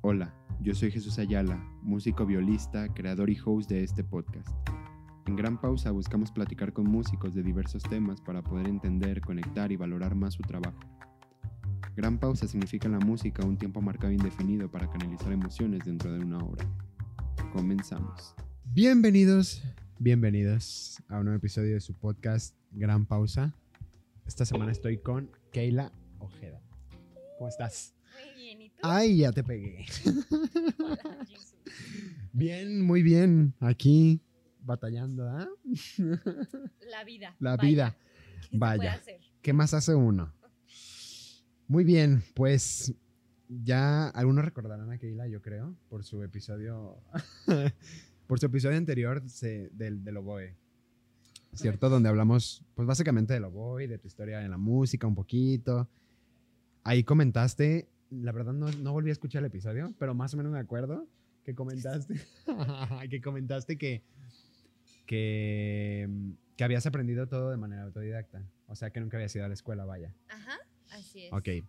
Hola, yo soy Jesús Ayala, músico violista, creador y host de este podcast. En Gran Pausa buscamos platicar con músicos de diversos temas para poder entender, conectar y valorar más su trabajo. Gran Pausa significa en la música un tiempo marcado e indefinido para canalizar emociones dentro de una obra. Comenzamos. Bienvenidos, bienvenidos a un nuevo episodio de su podcast Gran Pausa. Esta semana estoy con Keila Ojeda. ¿Cómo estás? Ay, ya te pegué. Hola. Bien, muy bien. Aquí batallando, ¿ah? La vida. La vaya, vida. ¿qué se puede Vaya. hacer? ¿Qué más hace uno? Muy bien, pues ya algunos recordarán a Keila, yo creo, por su episodio, por su episodio anterior se- del, del oboe, ¿cierto? Donde hablamos, pues básicamente del oboe, de tu historia en la música un poquito. Ahí comentaste, la verdad no, no volví a escuchar el episodio, pero más o menos me acuerdo que comentaste, que comentaste que, que, que habías aprendido todo de manera autodidacta. O sea, que nunca habías ido a la escuela, vaya. Ajá, así es. Ok, El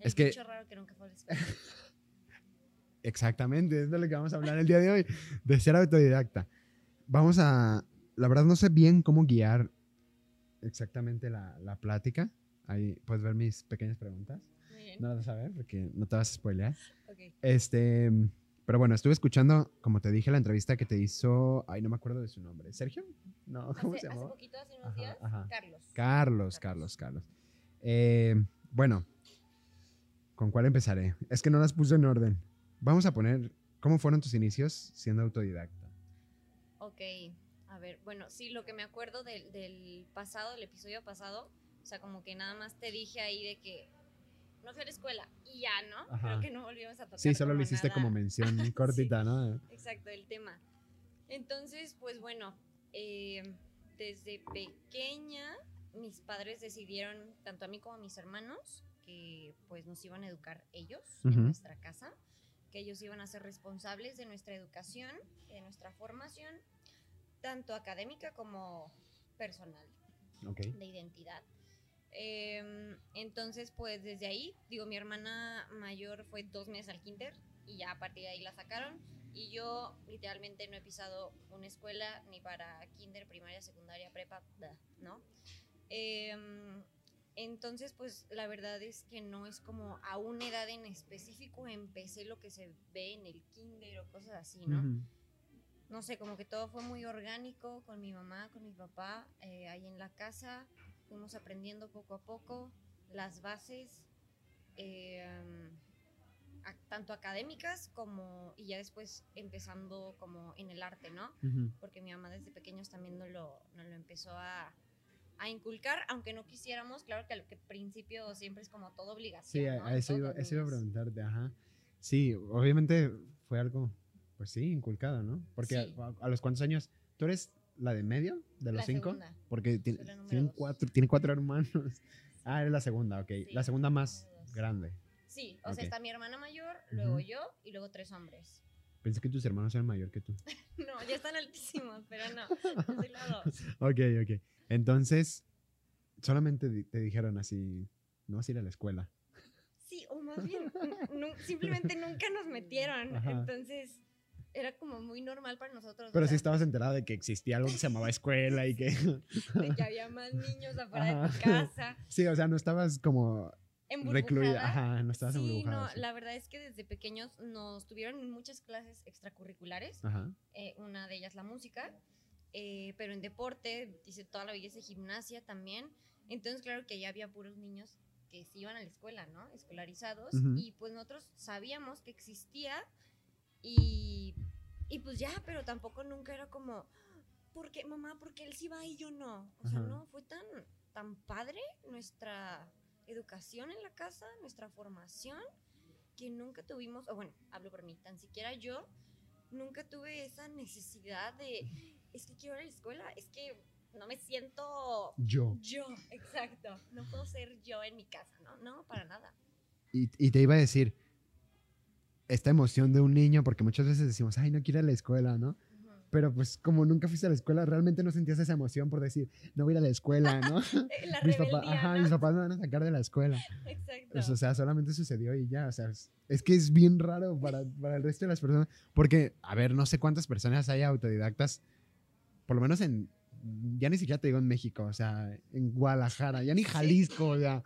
es que- raro que nunca fue a la escuela. exactamente, es de lo que vamos a hablar el día de hoy, de ser autodidacta. Vamos a, la verdad no sé bien cómo guiar exactamente la, la plática. Ahí puedes ver mis pequeñas preguntas. Bien. No las vas a ver porque no te vas a spoilear. Este, pero bueno, estuve escuchando, como te dije, la entrevista que te hizo, ay, no me acuerdo de su nombre. ¿Sergio? No, ¿cómo Hace, se hace llamaba? poquito, hace unos Ajá, días, ajá. Carlos. Carlos, Carlos, Carlos. Eh, bueno, ¿con cuál empezaré? Es que no las puse en orden. Vamos a poner, ¿cómo fueron tus inicios siendo autodidacta? Ok, a ver, bueno, sí, lo que me acuerdo del, del pasado, del episodio pasado, o sea, como que nada más te dije ahí de que no fui a la escuela y ya, ¿no? Ajá. Creo que no volvimos a tocar. Sí, solo lo hiciste nada. como mención cortita, ¿no? Exacto, el tema. Entonces, pues bueno, eh, desde pequeña mis padres decidieron, tanto a mí como a mis hermanos, que pues nos iban a educar ellos en nuestra casa, que ellos iban a ser responsables de nuestra educación, de nuestra formación, tanto académica como personal Ok. de identidad. Em, entonces, pues desde ahí, digo, mi hermana mayor fue dos meses al kinder y ya a partir de ahí la sacaron. Y yo literalmente no he pisado una escuela ni para kinder, primaria, secundaria, prepa, ¿no? Em, entonces, pues la verdad es que no es como a una edad en específico empecé lo que se ve en el kinder o cosas así, ¿no? Ujú. no sé, como que todo fue muy orgánico con mi mamá, con mi papá, eh, ahí en la casa. Fuimos aprendiendo poco a poco las bases, eh, a- tanto académicas como, y ya después empezando como en el arte, ¿no? Ujú. Porque mi mamá desde pequeños también nos lo, nos lo empezó a, a inculcar, aunque no quisiéramos, claro que al que principio siempre es como todo obligación. Sí, a, ¿no? a eso, iba, eso iba a preguntarte, ajá. Sí, obviamente fue algo, pues sí, inculcado, ¿no? Porque Sí. a, a los cuántos años, ¿tú eres la de medio de los La cinco? segunda. Porque tiene, tienen dos. cuatro, tiene cuatro hermanos. Ah, eres la segunda, ok. Sí, la segunda más grande. Sí, o sea, está mi hermana mayor, luego yo y luego tres hombres. Pensé que tus hermanos eran mayor que tú. No, ya están altísimos, pero no, yo soy la dos. Ok, ok. Entonces, solamente te dijeron así, no vas a ir a la escuela. Sí, o más bien, simplemente nunca nos metieron. Ajá. Entonces, era como muy normal para nosotros. o Pero sí sea, estabas enterada de que existía algo que se llamaba escuela y que... De que había más niños afuera de Ajá. tu casa. Sí, o sea, no estabas como recluida. Ajá, no estabas Sí, no, sí. la verdad es que desde pequeños nos tuvieron muchas clases extracurriculares. Ajá. eh, una de ellas la música, eh, pero en deporte, dice toda la belleza, gimnasia también. Entonces, claro que ya había puros niños que se iban a la escuela, ¿no? Escolarizados. Ujú. Y pues nosotros sabíamos que existía y, y pues ya, pero tampoco nunca era como, ¿por qué, mamá? Porque él sí va y yo no. O sea, Ajá. no, fue tan, tan padre nuestra educación en la casa, nuestra formación, que nunca tuvimos, o bueno, hablo por mí, tan siquiera yo nunca tuve esa necesidad de, es que quiero ir a la escuela, es que no me siento Yo. yo, exacto, no puedo ser yo en mi casa, ¿no? No, para nada. Y, y te iba a decir, esta emoción de un niño, porque muchas veces decimos, ay, no quiero ir a la escuela, ¿no? Ujú. pero pues como nunca fuiste a la escuela, realmente no sentías esa emoción por decir, no voy a ir a la escuela, ¿no? La mis, papás, ajá, mis papás me van a sacar de la escuela. Exacto. Pues, o sea, solamente sucedió y ya, o sea, es, es que es bien raro para, para el resto de las personas, porque, a ver, no sé cuántas personas hay autodidactas, por lo menos en, ya ni siquiera te digo en México, o sea, en Guadalajara, ya ni Jalisco, o sea,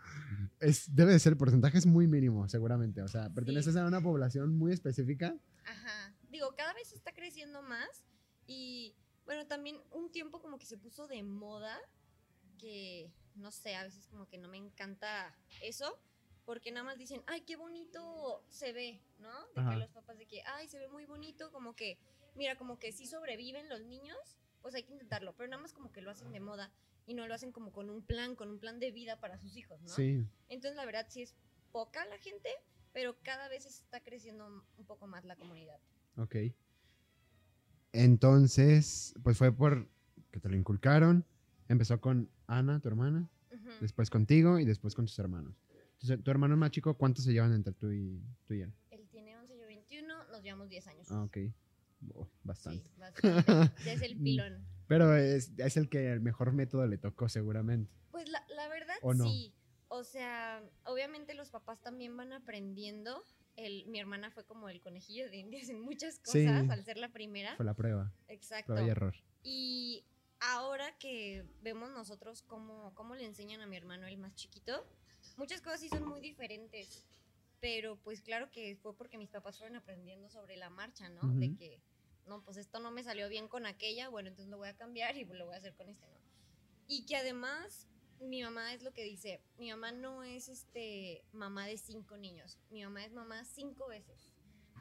es, debe de ser, el porcentaje es muy mínimo, seguramente, o sea, perteneces a una población muy específica. Ajá. Digo, cada vez está creciendo más y bueno, también un tiempo como que se puso de moda que no sé, a veces como que no me encanta eso porque nada más dicen, "Ay, qué bonito se ve", ¿no? De Ajá. que los papás de que, "Ay, se ve muy bonito", como que mira, como que si sobreviven los niños, pues hay que intentarlo, pero nada más como que lo hacen de moda y no lo hacen como con un plan, con un plan de vida para sus hijos, ¿no? Sí, Entonces, la verdad, sí es poca la gente, pero cada vez está creciendo un poco más la comunidad. ok. Entonces, pues fue por que te lo inculcaron, empezó con Ana, tu hermana, Ujú. después contigo y después con tus hermanos. Entonces, tu hermano más chico, ¿cuántos se llevan entre tú y, tú y él? Él tiene 11, yo 21, nos llevamos 10 años. Ah, ok. Oh, Sí, bastante. bastante. Ya es el Mm. pilón. Pero es, es el que el mejor método le tocó seguramente. Pues la, la verdad, ¿O no? sí. O sea, obviamente los papás también van aprendiendo. El, mi hermana fue como el conejillo de indias en muchas cosas Sí. al ser la primera. Fue la prueba, Exacto. prueba y error. Y ahora que vemos nosotros cómo, cómo le enseñan a mi hermano, el más chiquito, muchas cosas sí son muy diferentes. Pero pues claro que fue porque mis papás fueron aprendiendo sobre la marcha, ¿no? De Ujú. que, no, pues esto no me salió bien con aquella, bueno, entonces lo voy a cambiar y lo voy a hacer con este, ¿no? Y que además mi mamá es lo que dice, mi mamá no es este mamá de cinco niños, mi mamá es mamá cinco veces.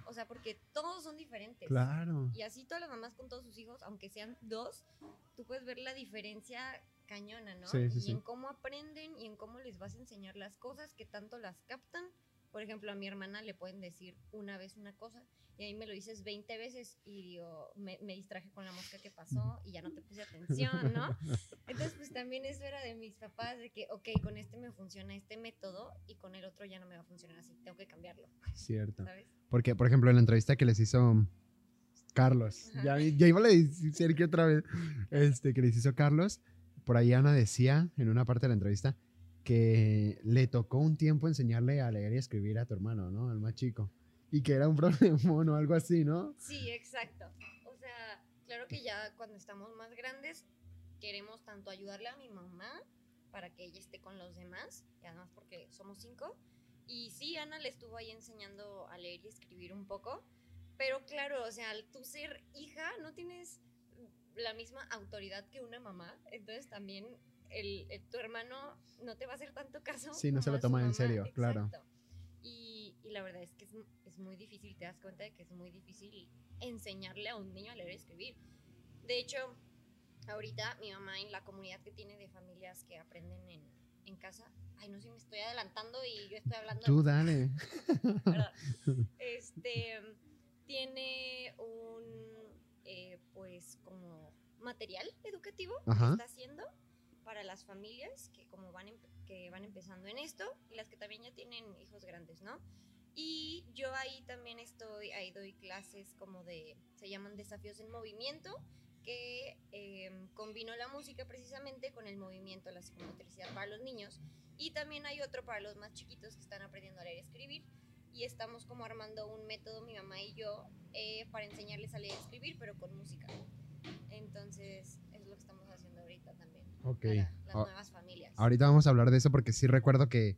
O sea, porque todos son diferentes. Claro. Y así todas las mamás con todos sus hijos, aunque sean dos, tú puedes ver la diferencia cañona, ¿no? Sí, sí, y sí. en cómo aprenden y en cómo les vas a enseñar las cosas que tanto las captan. Por ejemplo, a mi hermana le pueden decir una vez una cosa y a mí me lo dices 20 veces y digo, me, me distraje con la mosca que pasó y ya no te puse atención, ¿no? Entonces, pues también eso era de mis papás, de que, ok, con este me funciona este método y con el otro ya no me va a funcionar así, tengo que cambiarlo, Cierto. ¿sabes? Porque, por ejemplo, en la entrevista que les hizo Carlos, ya, ya iba a decir Sergio otra vez, este, que les hizo Carlos, por ahí Ana decía en una parte de la entrevista que le tocó un tiempo enseñarle a leer y escribir a tu hermano, ¿no? Al más chico. Y que era un problemón o algo así, ¿no? Sí, exacto. O sea, claro que ya cuando estamos más grandes queremos tanto ayudarle a mi mamá para que ella esté con los demás, y además porque somos cinco. Y sí, Ana le estuvo ahí enseñando a leer y escribir un poco, pero claro, o sea, al tú ser hija no tienes la misma autoridad que una mamá, entonces también el, el- tu hermano no te va a hacer tanto caso. Sí, no se lo toma en serio, claro. Y, y la verdad es que es, es muy difícil, te das cuenta de que es muy difícil enseñarle a un niño a leer y escribir. De hecho, ahorita mi mamá en la comunidad que tiene de familias que aprenden en, en casa, ay, no sé, me estoy adelantando y yo estoy hablando Tú dale. Este tiene un eh, pues como material educativo Ajá. que está haciendo para las familias que como van empe- que van empezando en esto y las que también ya tienen hijos grandes, ¿no? Y yo ahí también estoy, ahí doy clases como de, se llaman desafíos en movimiento, que eh, combino la música precisamente con el movimiento, la psicomotricidad para los niños. Y también hay otro para los más chiquitos que están aprendiendo a leer y escribir. Y estamos como armando un método, mi mamá y yo, eh, para enseñarles a leer y escribir, pero con música. Entonces, es lo que estamos haciendo ahorita también. Ok. Para las Ah, nuevas familias. Ahorita vamos a hablar de eso porque sí recuerdo que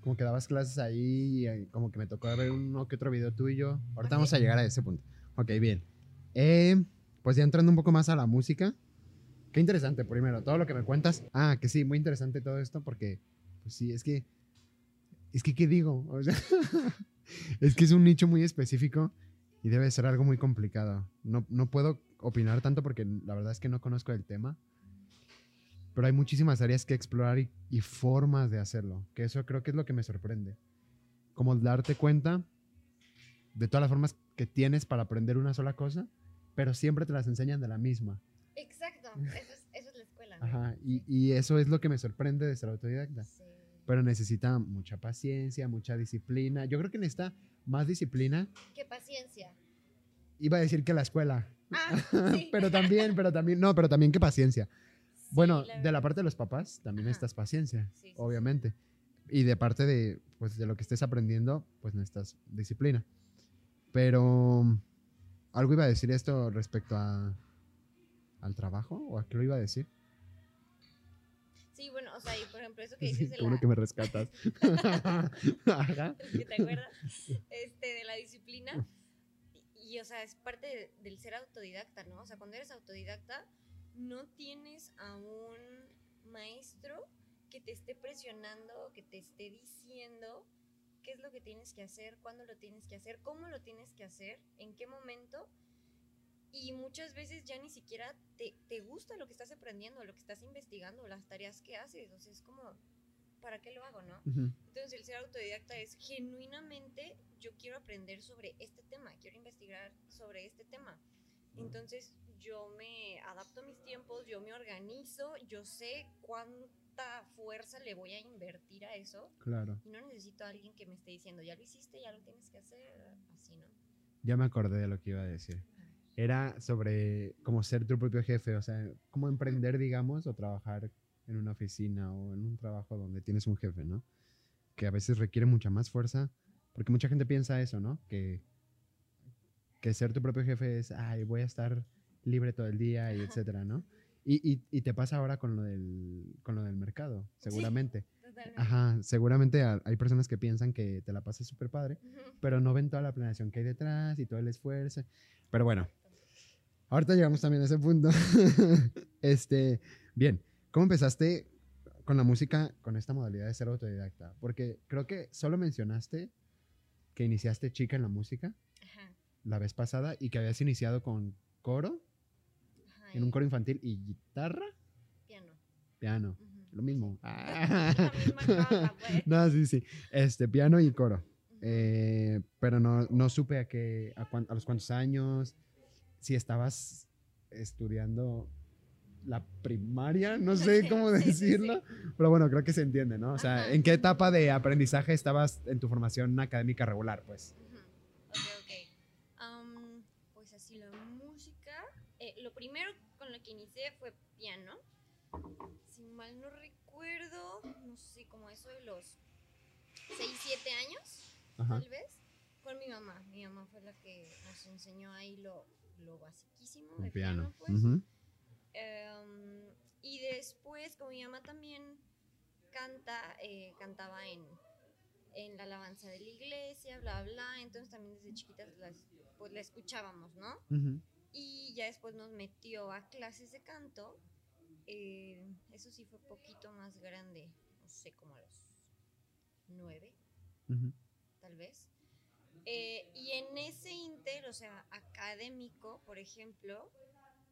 como que dabas clases ahí y eh, como que me tocó ver uno que otro video tuyo. Ahorita Ok. vamos a llegar a ese punto. Ok, bien. Eh, pues ya entrando un poco más a la música. Qué interesante, primero, todo lo que me cuentas. Ah, que sí, muy interesante todo esto porque, pues sí, es que, es que, ¿qué digo? O sea, es que es un nicho muy específico y debe ser algo muy complicado. No, no puedo opinar tanto porque la verdad es que no conozco el tema pero hay muchísimas áreas que explorar y, y formas de hacerlo, que eso creo que es lo que me sorprende. Como darte cuenta de todas las formas que tienes para aprender una sola cosa, pero siempre te las enseñan de la misma. Exacto, eso es, eso es la escuela. ¿no? Ajá, y, y eso es lo que me sorprende de ser autodidacta. Sí. Pero necesita mucha paciencia, mucha disciplina. Yo creo que necesita más disciplina Qué paciencia. Iba a decir que la escuela. Ah, sí. pero también, pero también, no, pero también que paciencia. Bueno, la de la parte de los papás también Ajá. necesitas paciencia, Sí, sí, sí. obviamente. Y de parte de, pues, de lo que estés aprendiendo, pues necesitas disciplina. Pero, ¿algo iba a decir esto respecto a, al trabajo? ¿O a qué lo iba a decir? Sí, bueno, o sea, y por ejemplo, eso que dices de la, que me rescatas. Que te acuerdas, este, de la disciplina. Y, y, o sea, es parte de- del ser autodidacta, ¿no? O sea, cuando eres autodidacta, no tienes a un maestro que te esté presionando, que te esté diciendo qué es lo que tienes que hacer, cuándo lo tienes que hacer, cómo lo tienes que hacer, en qué momento. Y muchas veces ya ni siquiera te, te gusta lo que estás aprendiendo, lo que estás investigando, las tareas que haces. O sea, es como, ¿para qué lo hago, no? Entonces el ser autodidacta es genuinamente yo quiero aprender sobre este tema, quiero investigar sobre este tema. Entonces yo me adapto a mis tiempos, yo me organizo, yo sé cuánta fuerza le voy a invertir a eso Claro. y no necesito a alguien que me esté diciendo, ya lo hiciste, ya lo tienes que hacer, así, ¿no? Ya me acordé de lo que iba a decir. Era sobre cómo ser tu propio jefe, o sea, cómo emprender, digamos, o trabajar en una oficina o en un trabajo donde tienes un jefe, ¿no? Que a veces requiere mucha más fuerza, porque mucha gente piensa eso, ¿no? Que, que ser tu propio jefe es, ay, voy a estar libre todo el día y etcétera, ¿no? Y, y, y te pasa ahora con lo del, con lo del mercado, seguramente. Totalmente. Ajá, seguramente ha- hay personas que piensan que te la pasas súper padre, pero no ven toda la planeación que hay detrás y todo el esfuerzo. Pero bueno, ahorita llegamos también a ese punto. este, bien, ¿cómo empezaste con la música con esta modalidad de ser autodidacta? Porque creo que solo mencionaste que iniciaste chica en la música Ajá, la vez pasada y que habías iniciado con coro, en un coro infantil y guitarra, piano. piano, lo mismo. La misma cosa, pues. no, sí, sí. Este, piano y coro. Eh, pero no, no supe a, qué, a, cuán- a los cuántos años, si estabas estudiando la primaria, no sé cómo Sí, sí, sí. decirlo, pero bueno, creo que se entiende, ¿no? O sea, Ajá. ¿en qué etapa de aprendizaje estabas en tu formación académica regular, pues? Ujú. Ok, ok. Am, pues así, la música. eh, lo primero con lo que inicié fue piano. Si mal no recuerdo, no sé, como eso de los 6, 7 años, Ajá. tal vez, con mi mamá. Mi mamá fue la que nos enseñó ahí lo, lo basiquísimo de piano. piano, pues. Em, y después, como mi mamá también canta, eh, cantaba en, en la alabanza de la iglesia, bla, bla, entonces también desde chiquitas las, pues la escuchábamos, ¿no? Ujú. Y ya después nos metió a clases de canto, eh, eso sí fue poquito más grande, no sé, como a los nueve, Ujú. tal vez. Eh, y en ese inter, o sea, académico, por ejemplo,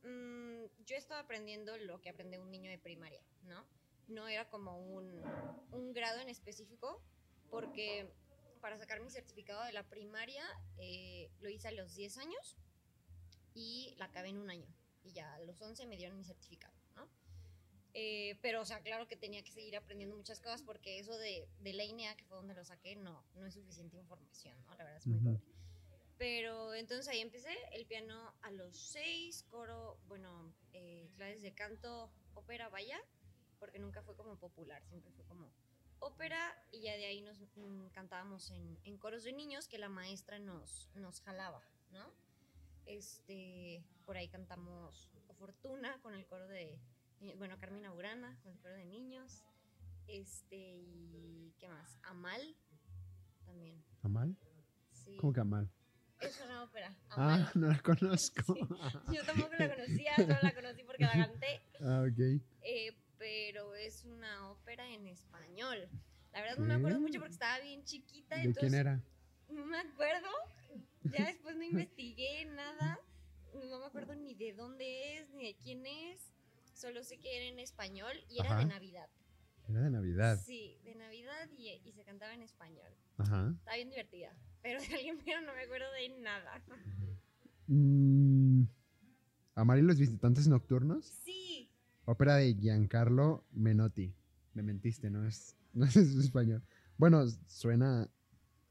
mm, yo estaba aprendiendo lo que aprende un niño de primaria, ¿no? No era como un, un grado en específico, porque para sacar mi certificado de la primaria eh, lo hice a los 10 años y la acabé en un año. Y ya a los 11 me dieron mi certificado, ¿no? Eh, pero, o sea, claro que tenía que seguir aprendiendo muchas cosas porque eso de, de la INEA, que fue donde lo saqué, no, no es suficiente información, ¿no? La verdad es muy Ujú. pobre. Pero entonces ahí empecé el piano a los seis, coro, bueno, eh, clases de canto, ópera, vaya, porque nunca fue como popular, siempre fue como ópera y ya de ahí nos mm, cantábamos en, en coros de niños que la maestra nos, nos jalaba, ¿no? Este, por ahí cantamos Fortuna con el coro de, bueno, Carmina Burana con el coro de niños, este, y ¿qué más? Amal también, ¿Amal? sí. ¿Cómo que Amal? Es una ópera, Amal. Ah, no la conozco. Yo tampoco la conocía, solo la conocí porque la canté. ah, ok. Eh, pero es una ópera en español. La verdad no me acuerdo mucho porque estaba bien chiquita. ¿De entonces quién era? No me acuerdo. Ya después no investigué nada. No me acuerdo ni de dónde es, ni de quién es. Solo sé que era en español y era Ajá. de Navidad. Era de Navidad. Sí, de Navidad y, y se cantaba en español. Ajá. Estaba bien divertida. Pero de alguien pero no me acuerdo de nada. Mm, Amar y los visitantes nocturnos. Sí. Ópera de Giancarlo Menotti. Me mentiste, no es, no es español. Bueno, suena.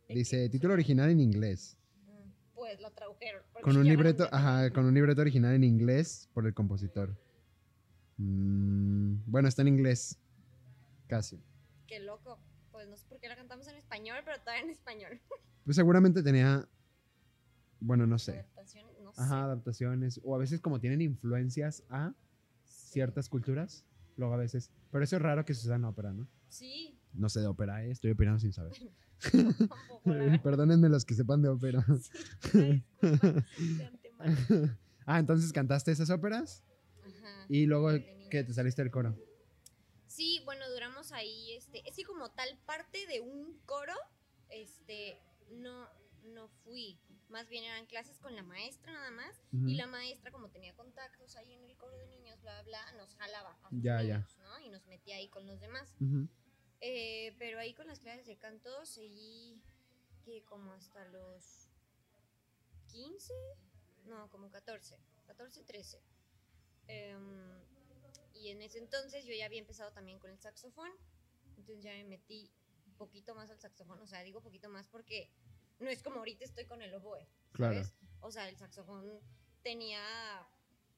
¿De Dice título original en inglés. Tradujeron. porque Con un no libreto, ajá, con un libreto original en inglés por el compositor. Mm, bueno, está en inglés. Casi. Qué loco. Pues no sé por qué la cantamos en español, pero todavía en español. Pues seguramente tenía. Bueno, no sé. Adaptaciones, no sé. Ajá, adaptaciones. O a veces como tienen influencias a Sí. ciertas culturas. Luego a veces. Pero eso es raro que se usa en ópera, ¿no? Sí, No sé de ópera, ¿eh? estoy opinando sin saber. Perdónenme los que sepan de ópera. Sí, de ah, entonces cantaste esas óperas Ajá. y luego que te saliste del coro. Sí, bueno, duramos ahí, este, es que como tal parte de un coro, este, no, no fui. Más bien eran clases con la maestra nada más. Y la maestra, como tenía contactos ahí en el coro de niños, bla, bla, nos jalaba a sus Ya, ya. niños, ¿no? Y nos metía ahí con los demás. Eh, pero ahí con las clases de canto seguí que como hasta los 15, no, como 14, 14, 13. Em, y en ese entonces yo ya había empezado también con el saxofón, entonces ya me metí un poquito más al saxofón, o sea, digo poquito más porque no es como ahorita estoy con el oboe, Claro. O sea, el saxofón tenía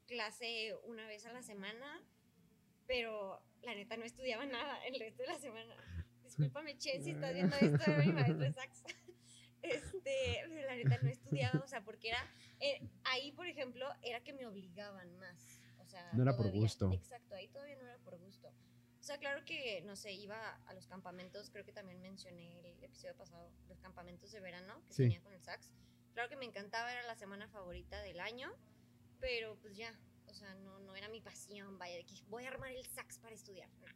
clase una vez a la semana, pero la neta no estudiaba nada el resto de la semana. Discúlpame, Chen, si estás viendo esto, era mi maestro de sax. Este, pero la neta no estudiaba, o sea, porque era, eh, ahí por ejemplo, era que me obligaban más. O sea, No era por todavía- gusto. Exacto, ahí todavía no era por gusto. O sea, claro que, no sé, iba a los campamentos, creo que también mencioné el episodio pasado, los campamentos de verano que Sí. tenía con el sax. Claro que me encantaba, era la semana favorita del año, pero pues ya, o sea, no, no era mi pasión, vaya, de que voy a armar el sax para estudiar. no.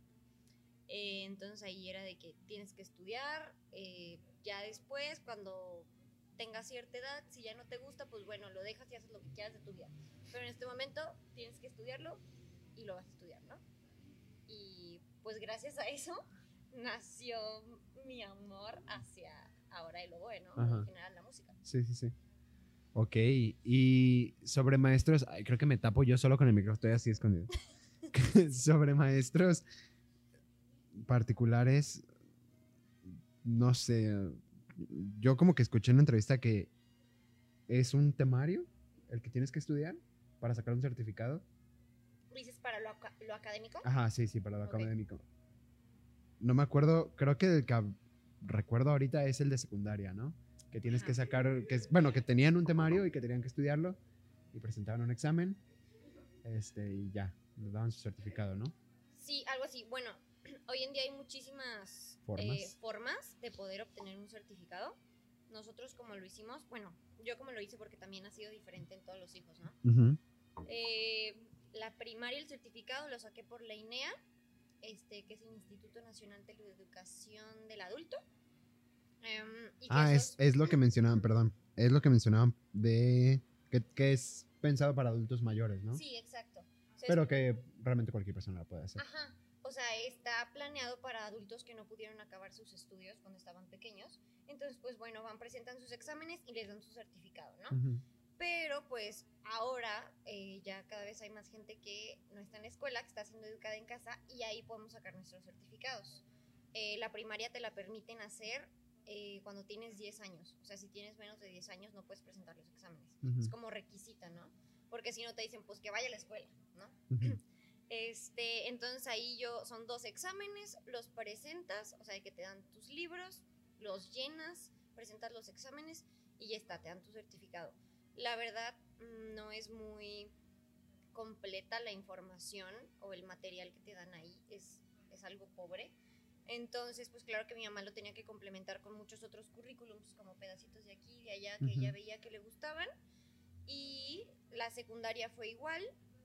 Eh, entonces ahí era de que tienes que estudiar, eh, ya después, cuando tengas cierta edad, si ya no te gusta, pues bueno, lo dejas y haces lo que quieras de tu vida. Pero en este momento tienes que estudiarlo y lo vas a estudiar, ¿no? Y pues gracias a eso nació mi amor hacia ahora el oboe, ¿no? Ajá. En general la música. Sí, sí, sí. Ok, y sobre maestros, ay, creo que me tapo yo solo con el micrófono, estoy así escondido. sobre maestros particulares, no sé, yo como que escuché en una entrevista que es un temario el que tienes que estudiar para sacar un certificado. ¿Dices para lo, aca- lo académico? Ajá, sí, sí, para lo académico. No me acuerdo, creo que el que recuerdo ahorita es el de secundaria, ¿no? Que tienes que sacar, que es, bueno, que tenían un temario y que tenían que estudiarlo y presentaban un examen, este, y ya, les daban su certificado, ¿no? Sí, algo así. Bueno, hoy en día hay muchísimas Formas. eh, formas de poder obtener un certificado. Nosotros como lo hicimos, bueno, yo como lo hice porque también ha sido diferente en todos los hijos, ¿no? Eh, la primaria, el certificado lo saqué por la INEA, este, que es el Instituto Nacional de la Educación del Adulto. Em, y Ah, es, es lo que mencionaban, perdón, es lo que mencionaban de que, que es pensado para adultos mayores, ¿no? Sí, exacto. O sea, es- Pero que realmente cualquier persona lo puede hacer. Ajá. O sea, está planeado para adultos que no pudieron acabar sus estudios cuando estaban pequeños. Entonces, pues bueno, van, presentan sus exámenes y les dan su certificado, ¿no? Ujú. Pero pues ahora eh, ya cada vez hay más gente que no está en la escuela, que está siendo educada en casa y ahí podemos sacar nuestros certificados. Eh, la primaria te la permiten hacer eh, cuando tienes 10 años. O sea, si tienes menos de 10 años no puedes presentar los exámenes. Ujú. Es como requisita, ¿no? Porque si no te dicen, pues que vaya a la escuela, ¿no? Ujú. Este, entonces ahí yo son dos exámenes, los presentas, o sea, que te dan tus libros, los llenas, presentas los exámenes y ya está, te dan tu certificado. La verdad mm, no es muy completa la información o el material que te dan ahí, es, es algo pobre. Entonces, pues claro que mi mamá lo tenía que complementar con muchos otros currículums, como pedacitos de aquí y de allá que ella veía que le gustaban. Y la secundaria fue igual,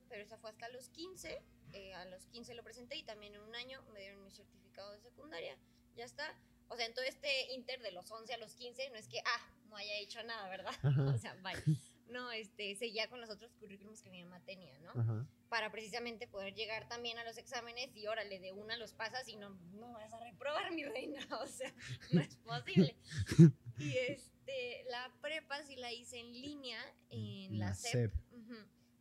pero esa fue hasta los 15. eh, a los 15 lo presenté y también en un año me dieron mi certificado de secundaria. Ya está. O sea, en todo este inter de los 11 a los 15, no es que, ah, no haya hecho nada, ¿verdad? Ajá. O sea, vaya. No, este, seguía con los otros currículums que mi mamá tenía, ¿no? Ajá. Para precisamente poder llegar también a los exámenes y órale, de una los pasas y no, no vas a reprobar, mi reina. O sea, no es posible. Y este, la prepa sí la hice en línea en la, La CEP.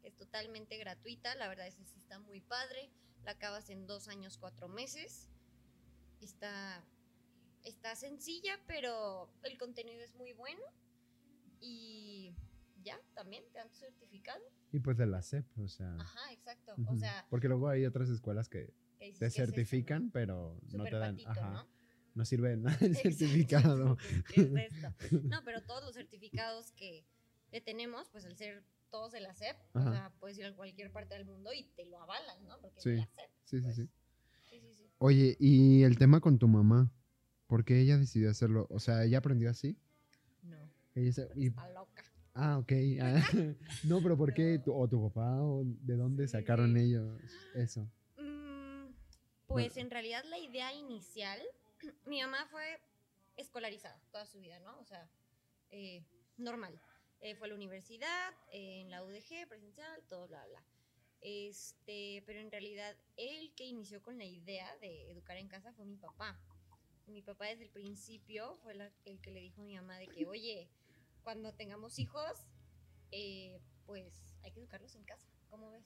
Es totalmente gratuita, la verdad es que sí está muy padre. La acabas en dos años, cuatro meses. Está, está sencilla, pero el contenido es muy bueno. Y también te dan tu certificado. Y pues de la SEP, o sea. Ajá, exacto. O sea, Porque luego hay otras escuelas que te certifican, pero no te dan. patito, Ajá. ¿no? No sirve de nada el Exacto. certificado. ¿Qué es esto? No, pero todos los certificados que, tenemos, pues al ser todos de la Ajá. o sea, puedes ir a cualquier parte del mundo y te lo avalan, ¿no? Porque Sí. es de la SEP. Sí, sí, pues. sí. Sí, sí, sí. Oye, y el tema con tu mamá, ¿por qué ella decidió hacerlo? O sea, ¿ella aprendió así? No, Ella se- y- está loca. Ah, ok. ah, no, pero ¿por qué? Tu- ¿O tu papá? ¿O de dónde sacaron ellos eso? Mm, pues en realidad la idea inicial, mi mamá fue escolarizada toda su vida, ¿no? O sea, eh, normal. Eh, fue a la universidad, eh, en la UDG, presencial, todo, bla, bla. Este, pero en realidad el que inició con la idea de educar en casa fue mi papá. Mi papá desde el principio fue la- el que le dijo a mi mamá de que, oye, cuando tengamos hijos, eh, pues hay que educarlos en casa. ¿Cómo ves?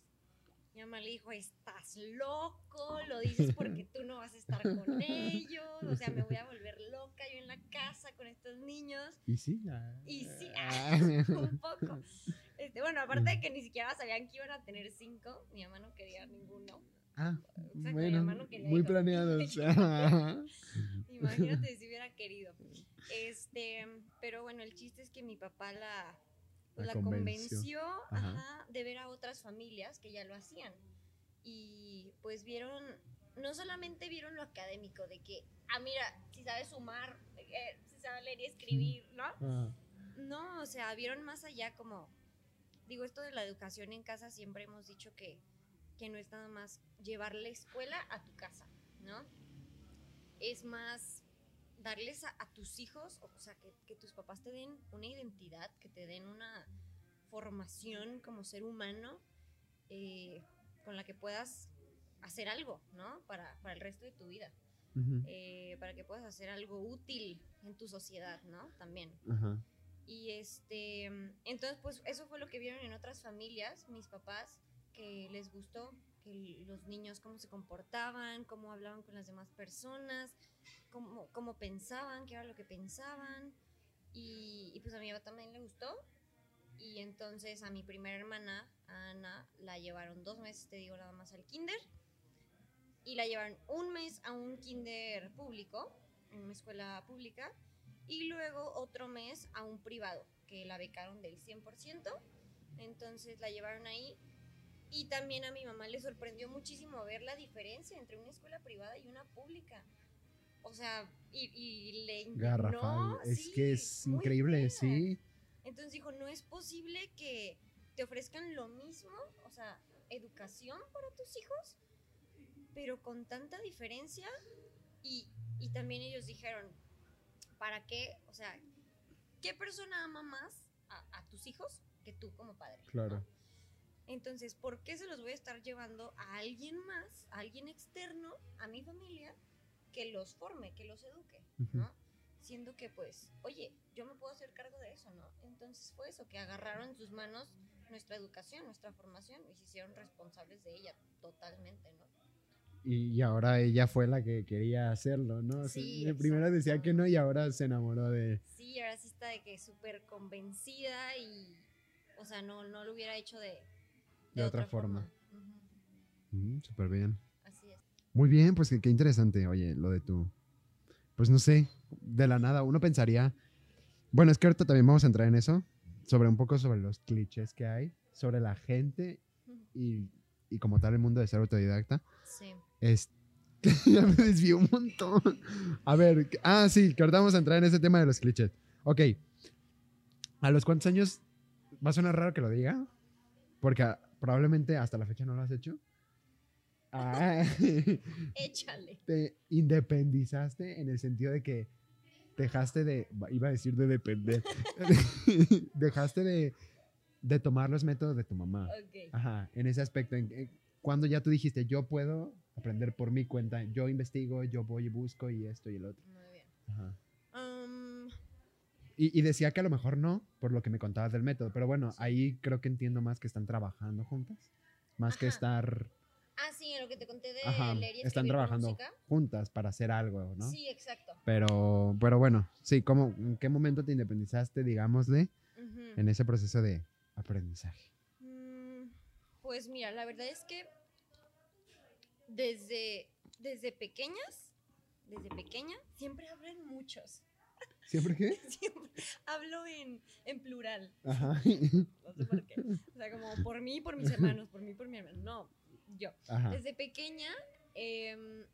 Mi mamá le dijo, estás loco, lo dices porque tú no vas a estar con ellos, o sea, me voy a volver loca yo en la casa con estos niños. ¿Y sí? ah, Y sí, ah, un poco. Este, bueno, aparte de que ni siquiera sabían que iban a tener cinco, mi mamá no quería ninguno. Ah, mi bueno, mamá no quería muy hijos. planeados. Imagínate si hubiera querido. Este, pero bueno, el chiste es que mi papá la, La la convenció. convenció, Ajá. ajá, de ver a otras familias que ya lo hacían. Y pues vieron, no solamente vieron lo académico, de que, ah, mira, si sabes sumar, eh, si sabes leer y escribir, ¿no? Ah, No, o sea, vieron más allá como, digo, esto de la educación en casa siempre hemos dicho que, que no es nada más llevar la escuela a tu casa, ¿no? Es más darles a, a tus hijos, o sea, que, que tus papás te den una identidad, que te den una formación como ser humano eh, con la que puedas hacer algo, ¿no? Para, para el resto de tu vida, eh, para que puedas hacer algo útil en tu sociedad, ¿no? También. Y este, entonces pues eso fue lo que vieron en otras familias, mis papás, que les gustó, que los niños cómo se comportaban, cómo hablaban con las demás personas, cómo, cómo pensaban, qué era lo que pensaban. Y, y, pues a mi papá también le gustó. Y entonces a mi primera hermana, a Ana, la llevaron dos meses, te digo, nada más al kinder. Y la llevaron un mes a un kinder público, en una escuela pública y luego otro mes a un privado que la becaron del 100%. Entonces la llevaron ahí y también a mi mamá le sorprendió muchísimo ver la diferencia entre una escuela privada y una pública. O sea, y, y le Garrafal. Es sí, que es increíble, sí. Entonces dijo, no es posible que te ofrezcan lo mismo, o sea, educación para tus hijos, pero con tanta diferencia. Y, y también ellos dijeron, ¿para qué? O sea, ¿qué persona ama más a, a tus hijos que tú como padre? ¿no? Entonces, ¿por qué se los voy a estar llevando a alguien más, a alguien externo, a mi familia, que los forme, que los eduque. ¿no? Siendo que, pues, oye, yo me puedo hacer cargo de eso, ¿no? Entonces fue eso, que agarraron en sus manos nuestra educación, nuestra formación, y se hicieron responsables de ella totalmente, ¿no? Y, ahora ella fue la que quería hacerlo, ¿no? Sí, de primera decía que no y ahora se enamoró de... Sí, ahora sí está de que súper convencida y, o sea, no, no lo hubiera hecho de, De otra forma. Ujú, Mm, Súper bien. Así es. Muy bien, pues qué, interesante, oye, lo de tu... Pues no sé, de la nada, uno pensaría... Bueno, es que ahorita también vamos a entrar en eso, sobre un poco sobre los clichés que hay, sobre la gente y, y como tal el mundo de ser autodidacta. Sí. Es... ya me desvió un montón. A ver, ah, sí, que ahorita vamos a entrar en ese tema de los clichés. Ok. ¿A los cuántos años? Va a sonar raro que lo diga, porque probablemente hasta la fecha no lo has hecho. Ah, Échale. te independizaste en el sentido de que dejaste de, iba a decir de depender, dejaste de, de tomar los métodos de tu mamá. Ok. Ajá, en ese aspecto, en- en- cuando ya tú dijiste, yo puedo aprender por mi cuenta, yo investigo, yo voy y busco y esto y el otro. Muy bien. Ajá. Y, y decía que a lo mejor no, por lo que me contabas del método, pero bueno, ahí creo que entiendo más que están trabajando juntas, más que Ajá. estar, ah, sí, en lo que te conté de ajá, leer y están trabajando música. juntas para hacer algo, ¿no? Sí, exacto. Pero, pero bueno, sí, ¿cómo, ¿en qué momento te independizaste, digámosle, Ujú. en ese proceso de, aprendizaje? Mm, Pues mira, la verdad es que desde, desde pequeñas, desde pequeña, siempre hablo en muchos. ¿Siempre qué? Siempre hablo en, en plural. Ajá. No sé por qué. O sea, como por mí y por mis hermanos, por mí y por mi hermano. No, yo. Ajá. Desde pequeña em,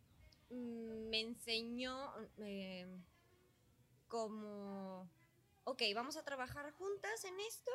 mm, me enseñó em, como, ok, vamos a trabajar juntas en esto,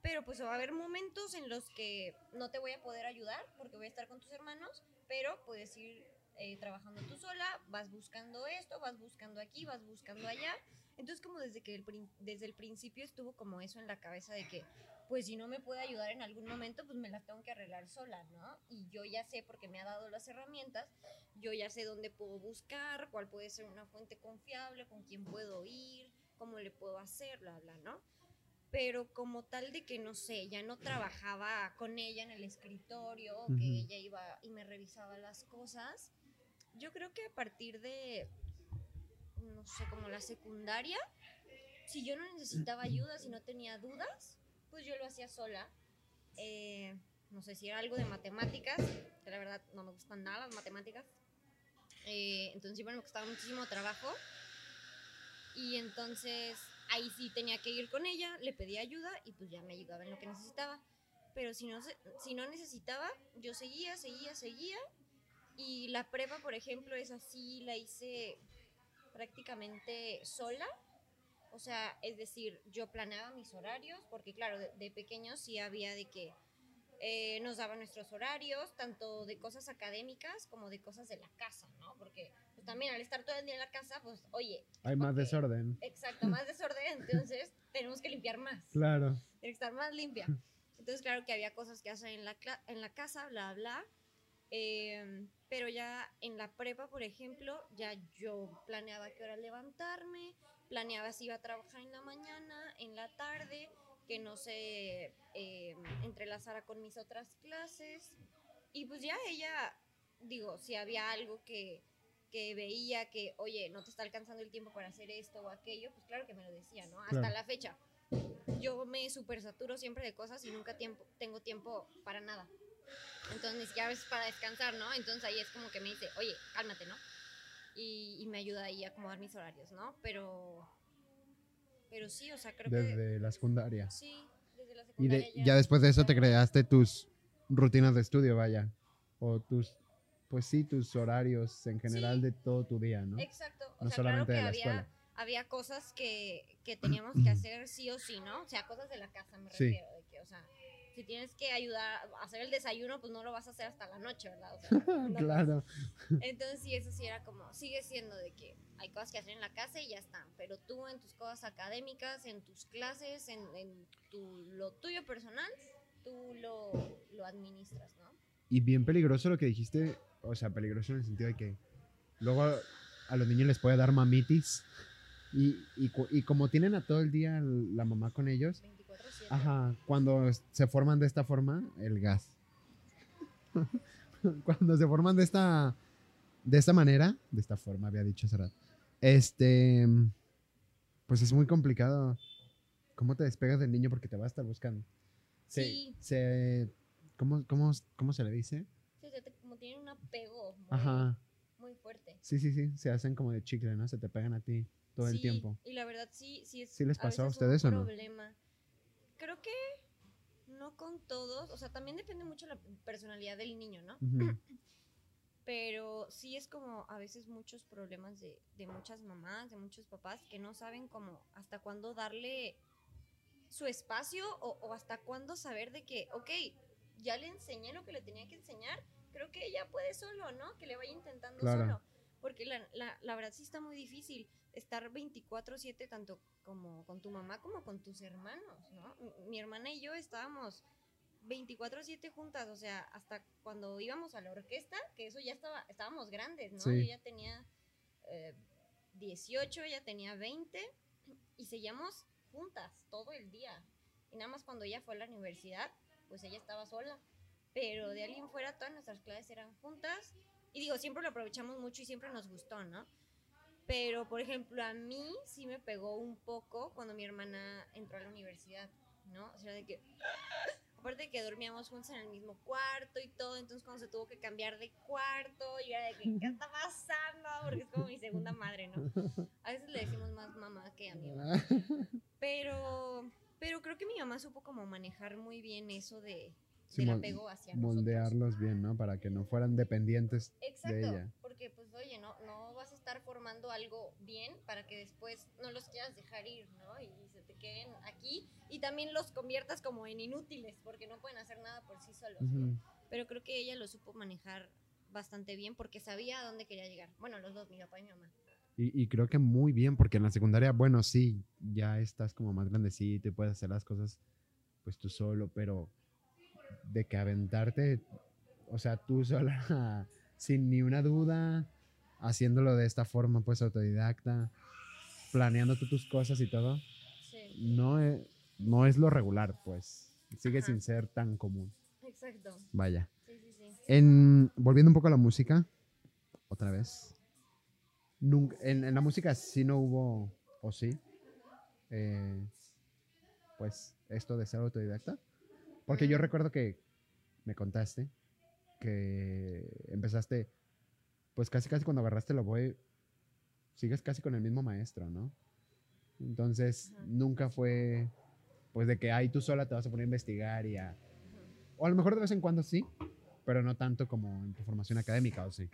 pero pues va a haber momentos en los que no te voy a poder ayudar porque voy a estar con tus hermanos, pero puedes ir eh, trabajando tú sola, vas buscando esto, vas buscando aquí, vas buscando allá. Entonces como desde que el, desde el principio estuvo como eso en la cabeza de que pues si no me puede ayudar en algún momento, pues me las tengo que arreglar sola, ¿no? Y yo ya sé, porque me ha dado las herramientas, yo ya sé dónde puedo buscar, cuál puede ser una fuente confiable, con quién puedo ir, cómo le puedo hacer, bla, bla, ¿no? Pero como tal de que, no sé, ya no trabajaba con ella en el escritorio, que Ujú. ella iba y me revisaba las cosas, yo creo que a partir de, no sé, como la secundaria, si yo no necesitaba ayuda, si no tenía dudas, pues yo lo hacía sola. Eh, no sé si era algo de matemáticas, que la verdad no me gustan nada las matemáticas. Eh, entonces siempre me costaba muchísimo trabajo. Y entonces ahí sí tenía que ir con ella, le pedía ayuda y pues ya me ayudaba en lo que necesitaba. Pero si no, si no necesitaba, yo seguía, seguía, seguía. Y la prepa, por ejemplo, es así, la hice prácticamente sola. O sea, es decir, yo planeaba mis horarios, porque claro, de, de pequeños sí había de que eh, nos daban nuestros horarios, tanto de cosas académicas como de cosas de la casa, ¿no? Porque pues, también al estar todo el día en la casa, pues, oye, Hay más Ok. desorden. exacto, más desorden, entonces tenemos que limpiar más, Claro. tiene que estar más limpia. Entonces, claro que había cosas que hacer en la, en la casa, bla, bla. Em, pero ya en la prepa, por ejemplo, ya yo planeaba qué hora levantarme, planeaba si iba a trabajar en la mañana, en la tarde, que no se em, entrelazara con mis otras clases. Y pues ya ella, digo, si había algo que, que veía que, oye, no te está alcanzando el tiempo para hacer esto o aquello, pues claro que me lo decía, ¿no? Hasta Claro. la fecha. Yo me super saturo siempre de cosas y nunca tiempo, tengo tiempo para nada. Entonces, ni siquiera a veces para descansar, ¿no? Entonces ahí es como que me dice, oye, cálmate, ¿no? Y, y me ayuda ahí a acomodar mis horarios, ¿no? Pero, pero sí, o sea, creo que... Desde la secundaria. Sí, desde la Y secundaria de- ya después de eso te creaste tus rutinas de estudio, vaya. O tus, pues sí, tus horarios en general Sí. de todo tu día, ¿no? Exacto. O No sea, solamente claro que de la había, escuela. había cosas que, que teníamos que hacer sí o sí, ¿no? O sea, cosas de la casa me Sí. refiero. De que, o sea, si tienes que ayudar a hacer el desayuno, pues no lo vas a hacer hasta la noche, ¿verdad? O sea, no claro. Entonces, sí, eso sí era como, sigue siendo de que hay cosas que hacer en la casa y ya están. Pero tú en tus cosas académicas, en tus clases, en, en tu, lo tuyo personal, tú lo, lo administras, ¿no? Y bien peligroso lo que dijiste, o sea, peligroso en el sentido de que luego a, los niños les puede dar mamitis. Y, y, y como tienen a todo el día la mamá con ellos, 24-7. Ajá, cuando se forman de esta forma, el gas. cuando se forman de esta, de esta manera, de esta forma, había dicho hace rato, este, pues es muy complicado. ¿Cómo te despegas del niño porque te va a estar buscando? Se, Sí. se- ¿cómo, cómo, cómo se le dice? Sí, o sea, te- como tienen un apego muy, Ajá, muy fuerte. sí, sí, sí, se hacen como de chicle, ¿no? Se te pegan a ti todo el tiempo. Y la verdad sí, sí es ¿Sí les pasó a veces ustedes o un no? problema. Creo que no con todos, o sea, también depende mucho la personalidad del niño, ¿no? Pero sí es como a veces muchos problemas de, de muchas mamás, de muchos papás que no saben como hasta cuándo darle su espacio o, o hasta cuándo saber de que, ok, ya le enseñé lo que le tenía que enseñar, creo que ella puede solo, ¿no? Que le vaya intentando Claro. solo. Porque la, la, la verdad sí está muy difícil estar 24/7 tanto como con tu mamá como con tus hermanos, ¿no? Mi- Mi hermana y yo estábamos 24/7 juntas, o sea, hasta cuando íbamos a la orquesta, que eso ya estaba, estábamos grandes, ¿no? Sí. Yo ya tenía eh, 18, ella tenía 20 y seguíamos juntas todo el día. Y nada más cuando ella fue a la universidad, pues ella estaba sola. Pero de alguien fuera, todas nuestras clases eran juntas. Y digo, siempre lo aprovechamos mucho y siempre nos gustó, ¿no? Pero, por ejemplo, a mí sí me pegó un poco cuando mi hermana entró a la universidad. ¿no? O sea, de que... Aparte de que dormíamos juntos en el mismo cuarto y todo, entonces cuando se tuvo que cambiar de cuarto, yo era de que, ¿qué está pasando? Porque es como mi segunda madre, ¿no? A veces le decimos más mamá que a mi mamá. Pero, pero creo que mi mamá supo como manejar muy bien eso de, Sí, del mol- apego hacia nosotros. moldearlos bien, ¿no? Para que no fueran dependientes de Exacto, ella. porque pues oye, no, no vas a estar formando algo bien para que después no los quieras dejar ir, ¿no? Y se te queden aquí y también los conviertas como en inútiles porque no pueden hacer nada por sí solos. ¿no? Ujú. Pero creo que ella lo supo manejar bastante bien porque sabía a dónde quería llegar. Bueno, los dos, mi papá y mi mamá. Y, y creo que muy bien, porque en la secundaria, bueno, sí, ya estás como más grandecito y puedes hacer las cosas pues tú solo, pero de que aventarte, o sea, tú sola, sin ni una duda, haciéndolo de esta forma, pues autodidacta, planeando tú tus cosas y todo, Sí, no es, no es lo regular, pues. Sigue Ajá. sin ser tan común. exacto. Vaya. Sí, sí, sí. En, volviendo un poco a la música, otra vez. Nunca, en, en la música sí no hubo, o sí, eh, pues esto de ser autodidacta. Porque yo recuerdo que me contaste que empezaste, pues casi casi cuando agarraste lo voy, sigues casi con el mismo maestro, ¿no? Entonces Ajá. nunca fue, pues de que ahí tú sola te vas a poner a investigar y a... O a lo mejor de vez en cuando sí, pero no tanto como en tu formación académica, ¿o sí?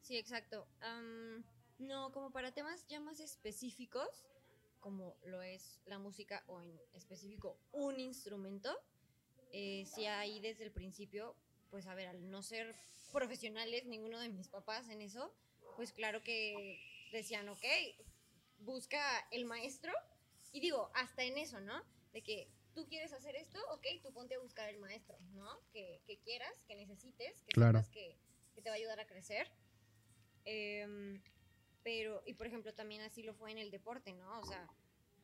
Sí, exacto. Am, no, como para temas ya más específicos, como lo es la música o en específico un instrumento, eh, sí ahí desde el principio, pues a ver, al no ser profesionales ninguno de mis papás en eso, pues claro que decían, ok, busca el maestro. Y digo, hasta en eso, ¿no? De que tú quieres hacer esto, ok, tú ponte a buscar el maestro, ¿no? Que, que quieras, que necesites, que Claro. sepas que, que te va a ayudar a crecer. Em, pero, y por ejemplo, también así lo fue en el deporte, ¿no? O sea,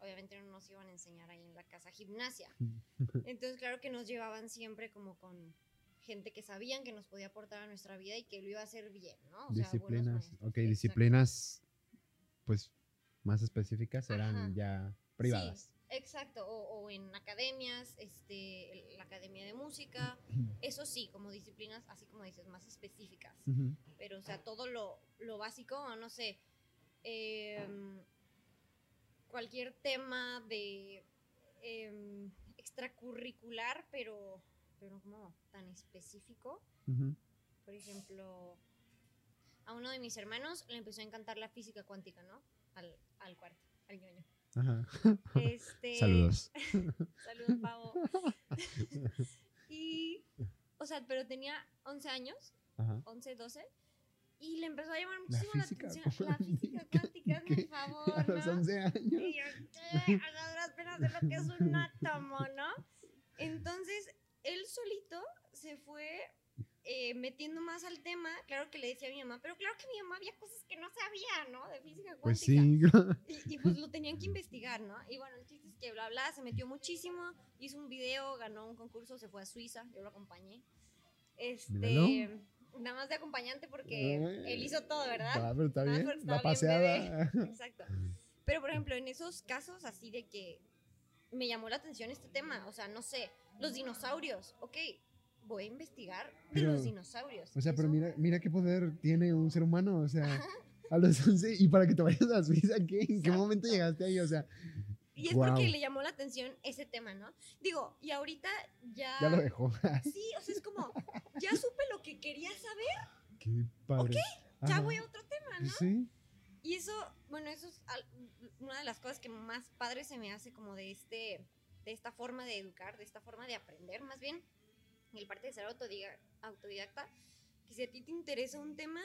obviamente no nos iban a enseñar ahí en la casa gimnasia. Entonces, claro que nos llevaban siempre como con gente que sabían que nos podía aportar a nuestra vida y que lo iba a hacer bien, ¿no? O sea, disciplinas, maestros. ok, Exacto. disciplinas, pues más específicas eran Ajá. ya privadas. Sí, exacto, o, o en academias, este, la academia de música, eso sí, como disciplinas, así como dices, más específicas. Pero, o sea, todo lo, lo básico, no sé, em, cualquier tema de em, extracurricular, pero, pero no como tan específico. Por ejemplo, a uno de mis hermanos le empezó a encantar la física cuántica, ¿no? Al, al cuarto, al ñoño. Ajá. Este, Saludos. Saludos, Pavo. y, o sea, pero tenía 11 años, Ajá. 11, 12, y le empezó a llamar La muchísimo la, física atención. La física cuántica, ¿qué? el favor, A los ¿no? 11 años. Y yo, ¿qué? A duras penas de lo que es un átomo, ¿no? Entonces, él solito se fue eh, metiendo más al tema. Claro que le decía a mi mamá, pero claro que mi mamá había cosas que no sabía, ¿no? De física cuántica. Pues sí. Y, y, pues lo tenían que investigar, ¿no? Y bueno, el chiste es que bla, bla, se metió muchísimo, hizo un video, ganó un concurso, se fue a Suiza, yo lo acompañé. Este, Míralo. Nada más de acompañante porque Ay. él hizo todo, ¿verdad? Ah, pero está Ah, bien. La estaba bien paseada. Exacto. Pero, por ejemplo, en esos casos así de que me llamó la atención este tema, o sea, no sé, los dinosaurios, ok, voy a investigar de Pero, los dinosaurios. O sea, pero mira, mira qué poder tiene un ser humano. O sea, a los 11. Y para que te vayas a Suiza, ¿qué? ¿en qué momento llegaste ahí? O sea, Y es Guau. porque le llamó la atención ese tema, ¿no? Digo, y ahorita ya... ya lo dejó. Sí, o sea, es como, ya supe lo que quería saber, qué padre. ya Ajá. voy a otro tema, ¿no? Sí. Y eso, bueno, eso es una de las cosas que más padre se me hace como de este, de esta forma de educar, de esta forma de aprender, más bien, el parte de ser autodidacta, que si a ti te interesa un tema,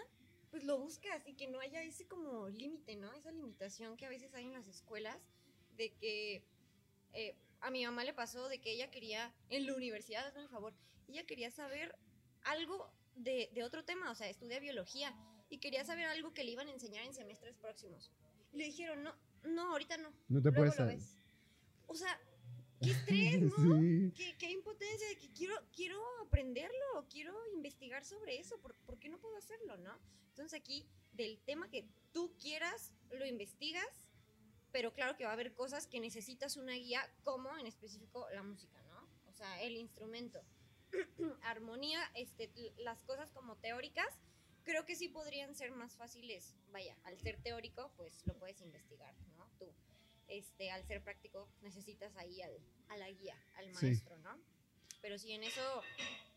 pues lo buscas y que no haya ese como límite, ¿no? Esa limitación que a veces hay en las escuelas de que eh, a mi mamá le pasó de que ella quería, en la universidad, hazme el favor, ella quería saber algo de, de otro tema, o sea, estudia biología y quería saber algo que le iban a enseñar en semestres próximos. Y le dijeron, no, no, ahorita no. No te Luego puedes. lo ves. O sea, qué estrés, ¿no? Sí. Qué, qué impotencia de que quiero, quiero aprenderlo, quiero investigar sobre eso, ¿por, por qué no puedo hacerlo, no? Entonces aquí, del tema que tú quieras, lo investigas pero claro que va a haber cosas que necesitas una guía, como en específico la música, ¿no? O sea, el instrumento. Armonía, este, las cosas como teóricas, creo que sí podrían ser más fáciles. Vaya, al ser teórico, pues lo puedes investigar, ¿no? Tú. Este, al ser práctico, necesitas ahí al, a la guía, al Sí. maestro, ¿no? Pero sí, en eso,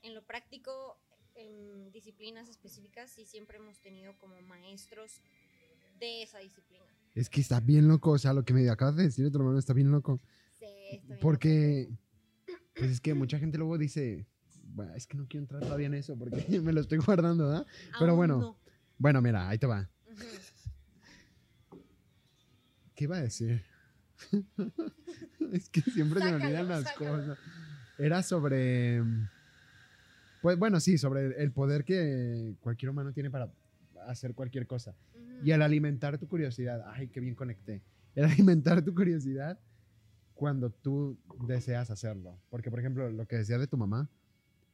en lo práctico, en disciplinas específicas, sí siempre hemos tenido como maestros de esa disciplina. Es que está bien loco, o sea, lo que me acabas de decir tu hermano está bien loco. Sí, está bien Porque, pues es que mucha gente luego dice, "Bueno, es que no quiero entrar todavía en eso porque me lo estoy guardando, ¿verdad? pero bueno. no. Bueno, mira, ahí te va. ¿Qué iba a decir? es que siempre se me olvidan las sácalo. cosas. Era sobre. Pues bueno, sí, sobre el poder que cualquier humano tiene para hacer cualquier cosa. Y al alimentar tu curiosidad, ay, qué bien conecté. El alimentar tu curiosidad cuando tú deseas hacerlo. Porque, por ejemplo, lo que decía de tu mamá,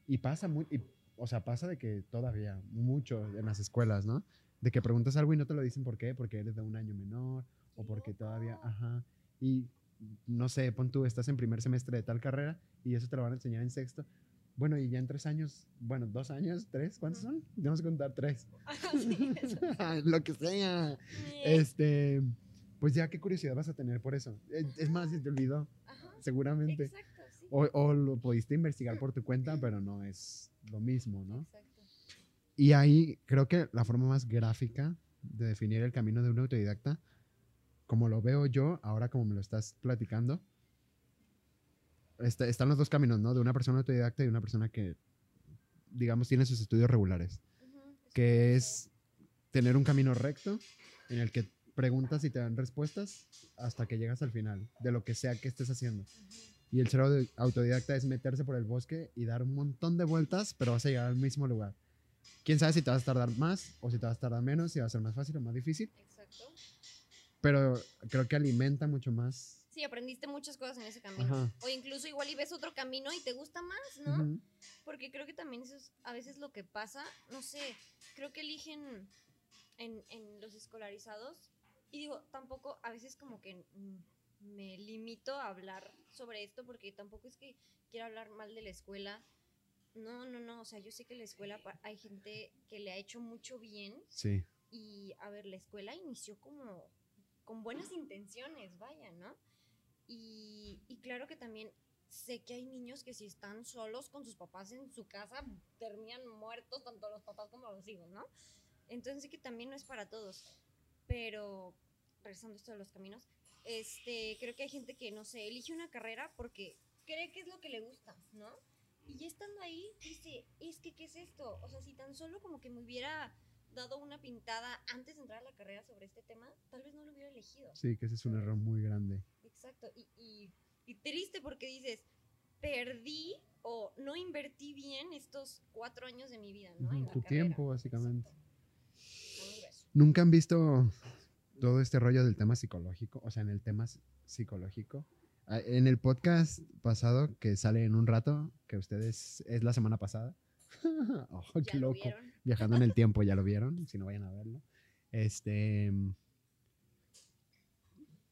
y pasa muy, y, o sea, pasa de que todavía, mucho en las escuelas, ¿no? De que preguntas algo y no te lo dicen por qué, porque eres de un año menor, o porque todavía, ajá. Y no sé, pon tú, estás en primer semestre de tal carrera y eso te lo van a enseñar en sexto. Bueno, y ya en tres años, bueno, dos años, tres, ¿cuántos son? Tenemos que contar tres. Sí, eso. lo que sea. Este, pues ya qué curiosidad vas a tener por eso. Es, más, si te olvidó, Ajá, seguramente. Exacto, sí. O, o lo pudiste investigar por tu cuenta, pero no es lo mismo, ¿no? Exacto. Y ahí creo que la forma más gráfica de definir el camino de un autodidacta, como lo veo yo, ahora como me lo estás platicando, está- están los dos caminos, ¿no? De una persona autodidacta y una persona que, digamos, tiene sus estudios regulares. Que es tener un camino recto en el que preguntas y te dan respuestas hasta que llegas al final de lo que sea que estés haciendo. Y el ser auto- autodidacta es meterse por el bosque y dar un montón de vueltas, pero vas a llegar al mismo lugar. Quién sabe si te vas a tardar más o si te vas a tardar menos, si va a ser más fácil o más difícil, Exacto. pero creo que alimenta mucho más. Sí, aprendiste muchas cosas en ese camino. Ajá. O incluso igual y ves otro camino y te gusta más, ¿no? Porque creo que también eso es a veces lo que pasa. No sé, creo que eligen en, en los escolarizados. Y digo, tampoco, a veces como que me limito a hablar sobre esto porque tampoco es que quiera hablar mal de la escuela. No, no, no. O sea, yo sé que la escuela hay gente que le ha hecho mucho bien. Sí, Y a ver, la escuela inició como con buenas intenciones, vaya, ¿no? Y, claro que también sé que hay niños que si están solos con sus papás en su casa, terminan muertos tanto los papás como los hijos, ¿no? Entonces que también no es para todos. Pero, regresando esto de los caminos, este, creo que hay gente que, no sé, elige una carrera porque cree que es lo que le gusta, ¿no? Y estando ahí, dice, es que, ¿qué es esto? O sea, si tan solo como que me hubiera dado una pintada antes de entrar a la carrera sobre este tema, tal vez no lo hubiera elegido. sí, que ese es un error muy grande. Exacto. Y, y, y triste porque dices, perdí o no invertí bien estos cuatro años de mi vida, ¿no? En tu carrera. tiempo, básicamente. ¿Nunca han visto todo este rollo del tema psicológico? O sea, en el tema psicológico. Ah, En el podcast pasado que sale en un rato, que ustedes es la semana pasada. oh, ¿Ya qué lo loco. vieron? Viajando en el tiempo, ya lo vieron, si no vayan a verlo. Este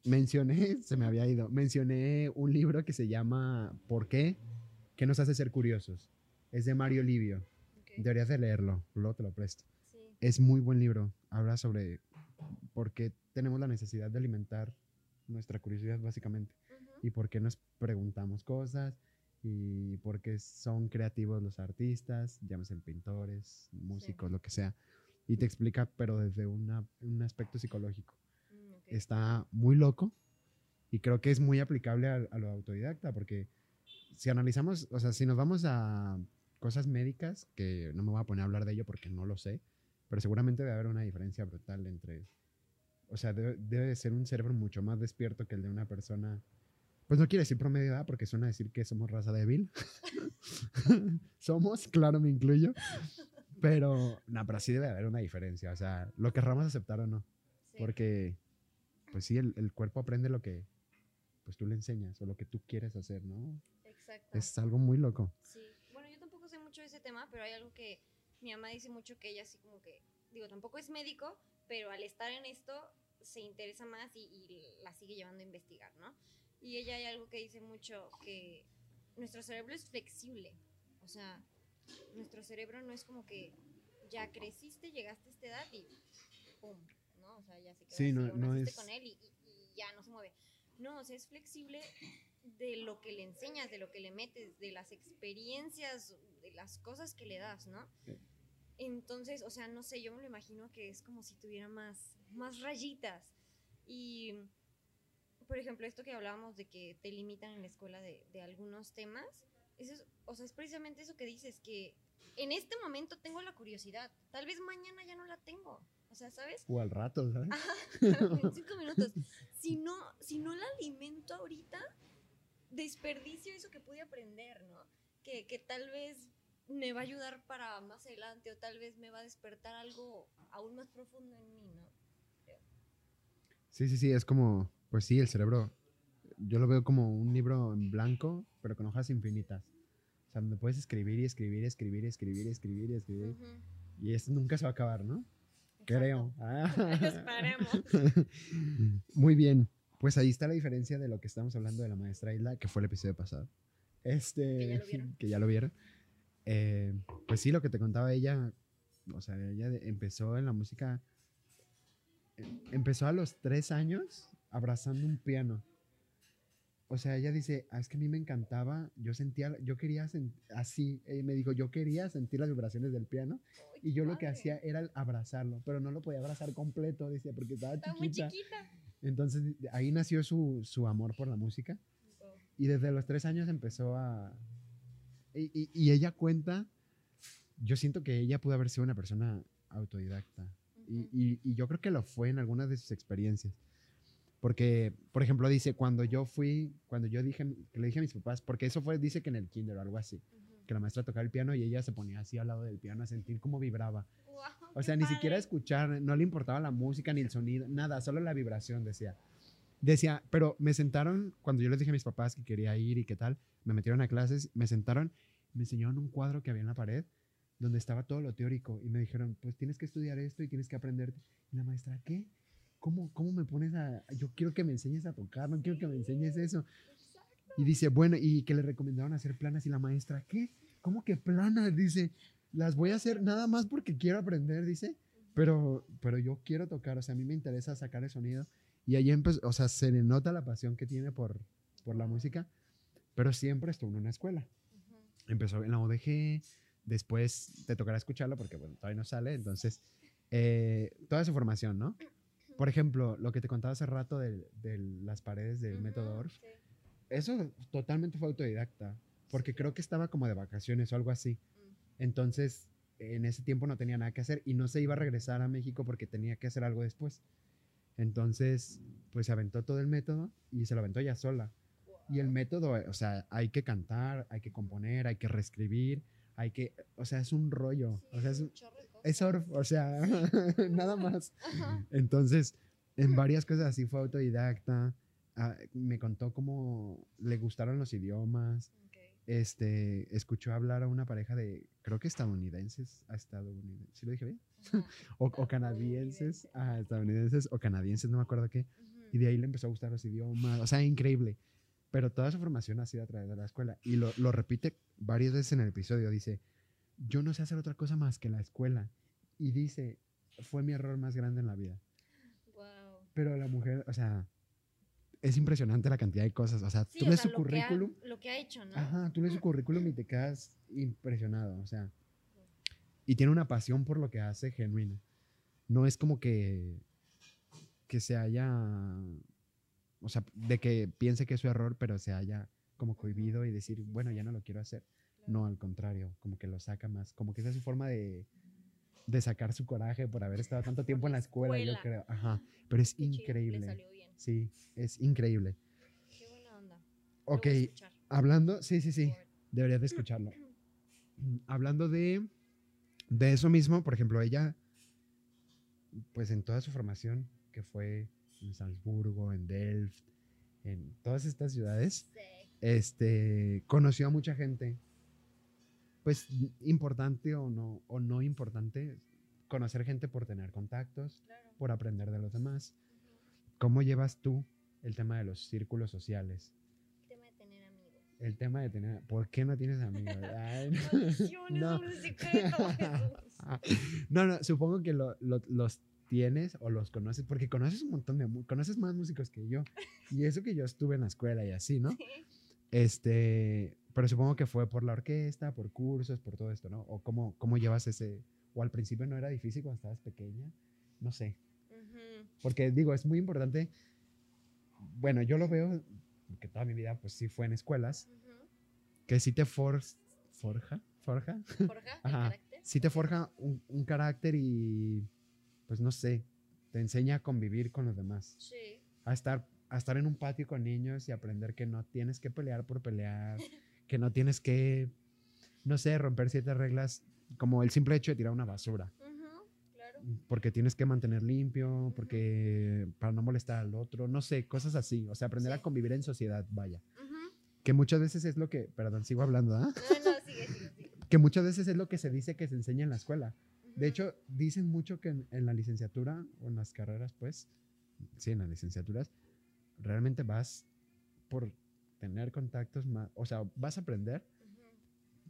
mencioné, se me había ido. Mencioné un libro que se llama ¿Por qué? ¿Qué nos hace ser curiosos? Es de Mario Livio. Deberías de leerlo, luego te lo presto. Sí. Es muy buen libro. Habla sobre por qué tenemos la necesidad de alimentar nuestra curiosidad, básicamente. Y por qué nos preguntamos cosas. Y por qué son creativos los artistas, llámese pintores, músicos, lo que sea. Y te explica, pero desde una- un aspecto psicológico. Mm, ok. Está muy loco. Y creo que es muy aplicable a, a lo autodidacta, porque si analizamos, o sea, si nos vamos a cosas médicas, que no me voy a poner a hablar de ello porque no lo sé, pero seguramente debe haber una diferencia brutal entre, o sea, debe, debe de ser un cerebro mucho más despierto que el de una persona, pues no quiere decir promedio de edad porque suena a decir que somos raza débil. somos, claro, me incluyo, pero, no, pero sí debe haber una diferencia, o sea, lo querramos aceptar o no, Sí. porque, pues sí, el, el cuerpo aprende lo que, pues tú le enseñas o lo que tú quieres hacer, ¿no? Exacto. Es algo muy loco. Sí, bueno, yo tampoco sé mucho de ese tema, pero hay algo que mi mamá dice mucho que ella así como que, digo, tampoco es médico, pero al estar en esto, se interesa más y, y la sigue llevando a investigar, ¿no? Y ella hay algo que dice mucho, que nuestro cerebro es flexible. O sea, nuestro cerebro no es como que ya creciste, llegaste a esta edad y pum, ¿no? O sea, ya se quedó Sí, así, no- no es- con él y, y- y ya no se mueve. No, o sea, es flexible de lo que le enseñas, de lo que le metes, de las experiencias, de las cosas que le das, ¿no? Sí. Entonces, o sea, no sé, yo me lo imagino que es como si tuviera más, más rayitas. Y, por ejemplo, esto que hablábamos de que te limitan en la escuela de, de algunos temas, eso es, o sea, es precisamente eso que dices, que en este momento tengo la curiosidad, tal vez mañana ya no la tengo. O sea, ¿sabes? O al rato, ¿sabes? en cinco minutos. Si no, si no la alimento ahorita, desperdicio eso que pude aprender, ¿no? Que, que tal vez me va a ayudar para más adelante o tal vez me va a despertar algo aún más profundo en mí, ¿no? Sí, sí, sí, es como, pues sí, el cerebro, yo lo veo como un libro en blanco, pero con hojas infinitas. O sea, donde puedes escribir y escribir, escribir, escribir, escribir y escribir. Ujú, Y esto nunca se va a acabar, ¿no? Creo. Ah. Esperemos. Muy bien. Pues ahí está la diferencia de lo que estamos hablando de la maestra Isla, que fue el episodio pasado. Este, Que ya lo vieron. Eh, pues sí, lo que te contaba ella, o sea, ella empezó en la música, eh, empezó a los tres años abrazando un piano. O sea, ella dice, "Ah, es que a mí me encantaba, yo sentía, yo quería sen- así, me dijo, yo quería sentir las vibraciones del piano y yo lo que hacía era abrazarlo, pero no lo podía abrazar completo, decía, porque estaba Está muy chiquita. chiquita. Entonces ahí nació su, su amor por la música Oh, y desde los tres años empezó a... Y, y- y ella cuenta, yo siento que ella pudo haber sido una persona autodidacta y- y yo creo que lo fue en algunas de sus experiencias. Porque, por ejemplo, dice, cuando yo fui, cuando yo dije, le dije a mis papás, porque eso fue, dice que en el kinder o algo así, Ujú. que la maestra tocaba el piano y ella se ponía así al lado del piano a sentir cómo vibraba. Guau, O sea, ni siquiera padre. escuchar, no le importaba la música ni el sonido, nada, solo la vibración, decía. Decía, pero me sentaron, cuando yo les dije a mis papás que quería ir y qué tal, me metieron a clases, me sentaron, me enseñaron un cuadro que había en la pared donde estaba todo lo teórico y me dijeron, pues tienes que estudiar esto y tienes que aprender. Y la maestra, ¿qué? ¿Cómo, ¿Cómo me pones a...? Yo quiero que me enseñes a tocar, no quiero que me enseñes eso. Y dice, bueno, y que le recomendaron hacer planas y la maestra, ¿qué? ¿Cómo que planas? Dice, las voy a hacer nada más porque quiero aprender, dice, pero, pero yo quiero tocar, o sea, a mí me interesa sacar el sonido. Y ahí empezó, o sea, se le nota la pasión que tiene por, por la música, pero siempre estuvo en una escuela. Empezó en la ODG, después te tocará escucharlo porque bueno, todavía no sale, entonces, eh, toda su formación, ¿no? Por ejemplo, lo que te contaba hace rato de, de las paredes del Ujú, método Orff, sí. eso totalmente fue autodidacta, porque creo que estaba como de vacaciones o algo así. Mm. Entonces, en ese tiempo no tenía nada que hacer y no se iba a regresar a México porque tenía que hacer algo después. Entonces, pues se aventó todo el método y se lo aventó ella sola. Y el método, eh, o sea, hay que cantar, hay que componer, hay que reescribir, hay que, o sea, es un rollo. Sí, O sea, es, un es Orff, o sea, nada más. Ajá. Entonces, en varias cosas así fue autodidacta. Ah, me contó cómo le gustaron los idiomas. Ok. Este, escuchó hablar a una pareja de, creo que estadounidenses, a estadounidenses, ¿sí lo dije bien? O, o canadienses, ah, estadounidenses o canadienses, no me acuerdo qué. Ujú. Y de ahí le empezó a gustar los idiomas, o sea, increíble. Pero toda su formación ha sido a través de la escuela. Y lo, lo repite varias veces en el episodio. Dice, yo no sé hacer otra cosa más que la escuela. Y dice, fue mi error más grande en la vida. Pero la mujer, o sea, es impresionante la cantidad de cosas. O sea, Sí, tú o lees sea, su lo que ha- currículum. lo que ha hecho, ¿no? Ajá, tú lees su currículum y te quedas impresionado. O sea, y tiene una pasión por lo que hace genuina. No es como que, que se haya, o sea, de que piense que es su error, pero se haya como cohibido y decir, bueno, ya no lo quiero hacer. No, al contrario, como que lo saca más, como que esa es su forma de, de sacar su coraje por haber estado tanto tiempo en la escuela, yo creo. Ajá, pero es Qué chido, Le increíble. salió bien. Sí, es increíble. Qué buena onda. Lo Ok, hablando, sí, sí, sí, deberías de escucharlo. Hablando de, de eso mismo, por ejemplo, ella, pues en toda su formación, que fue en Salzburgo, en Delft, en todas estas ciudades, Sí. Este, conoció a mucha gente, pues importante o no, o no importante, conocer gente por tener contactos, Claro. por aprender de los demás. ¿cómo llevas tú el tema de los círculos sociales? El tema de tener amigos. El tema de tener... ¿Por qué no tienes amigos? Ay, no. No. supongo que lo- lo- los tienes o los conoces, porque conoces un montón de... Conoces más músicos que yo. Y eso que yo estuve en la escuela y así, ¿no? Sí. Este, pero supongo que fue por la orquesta, por cursos, por todo esto, ¿no? O cómo, cómo llevas ese... O al principio no era difícil cuando estabas pequeña. No sé. Ujú. Porque digo, es muy importante. Bueno, yo lo veo, que toda mi vida pues sí fue en escuelas, Ujú. que sí te for- forja, forja, Forja el Ajá. carácter. sí te forja un, un carácter y pues no sé, te enseña a convivir con los demás, Sí. a estar, a estar en un patio con niños y aprender que no tienes que pelear por pelear, que no tienes que, no sé, romper ciertas reglas, como el simple hecho de tirar una basura. Ujú, Claro. porque tienes que mantener limpio, porque para no molestar al otro, no sé, cosas así, o sea, aprender Sí. a convivir en sociedad, vaya. Ujú. Que muchas veces es lo que, perdón, sigo hablando, ¿ah? No, no, sigue, sigue, sigue. Que muchas veces es lo que se dice que se enseña en la escuela. De hecho, dicen mucho que en, en la licenciatura o en las carreras, pues, sí, en las licenciaturas, realmente vas por tener contactos más, o sea, vas a aprender,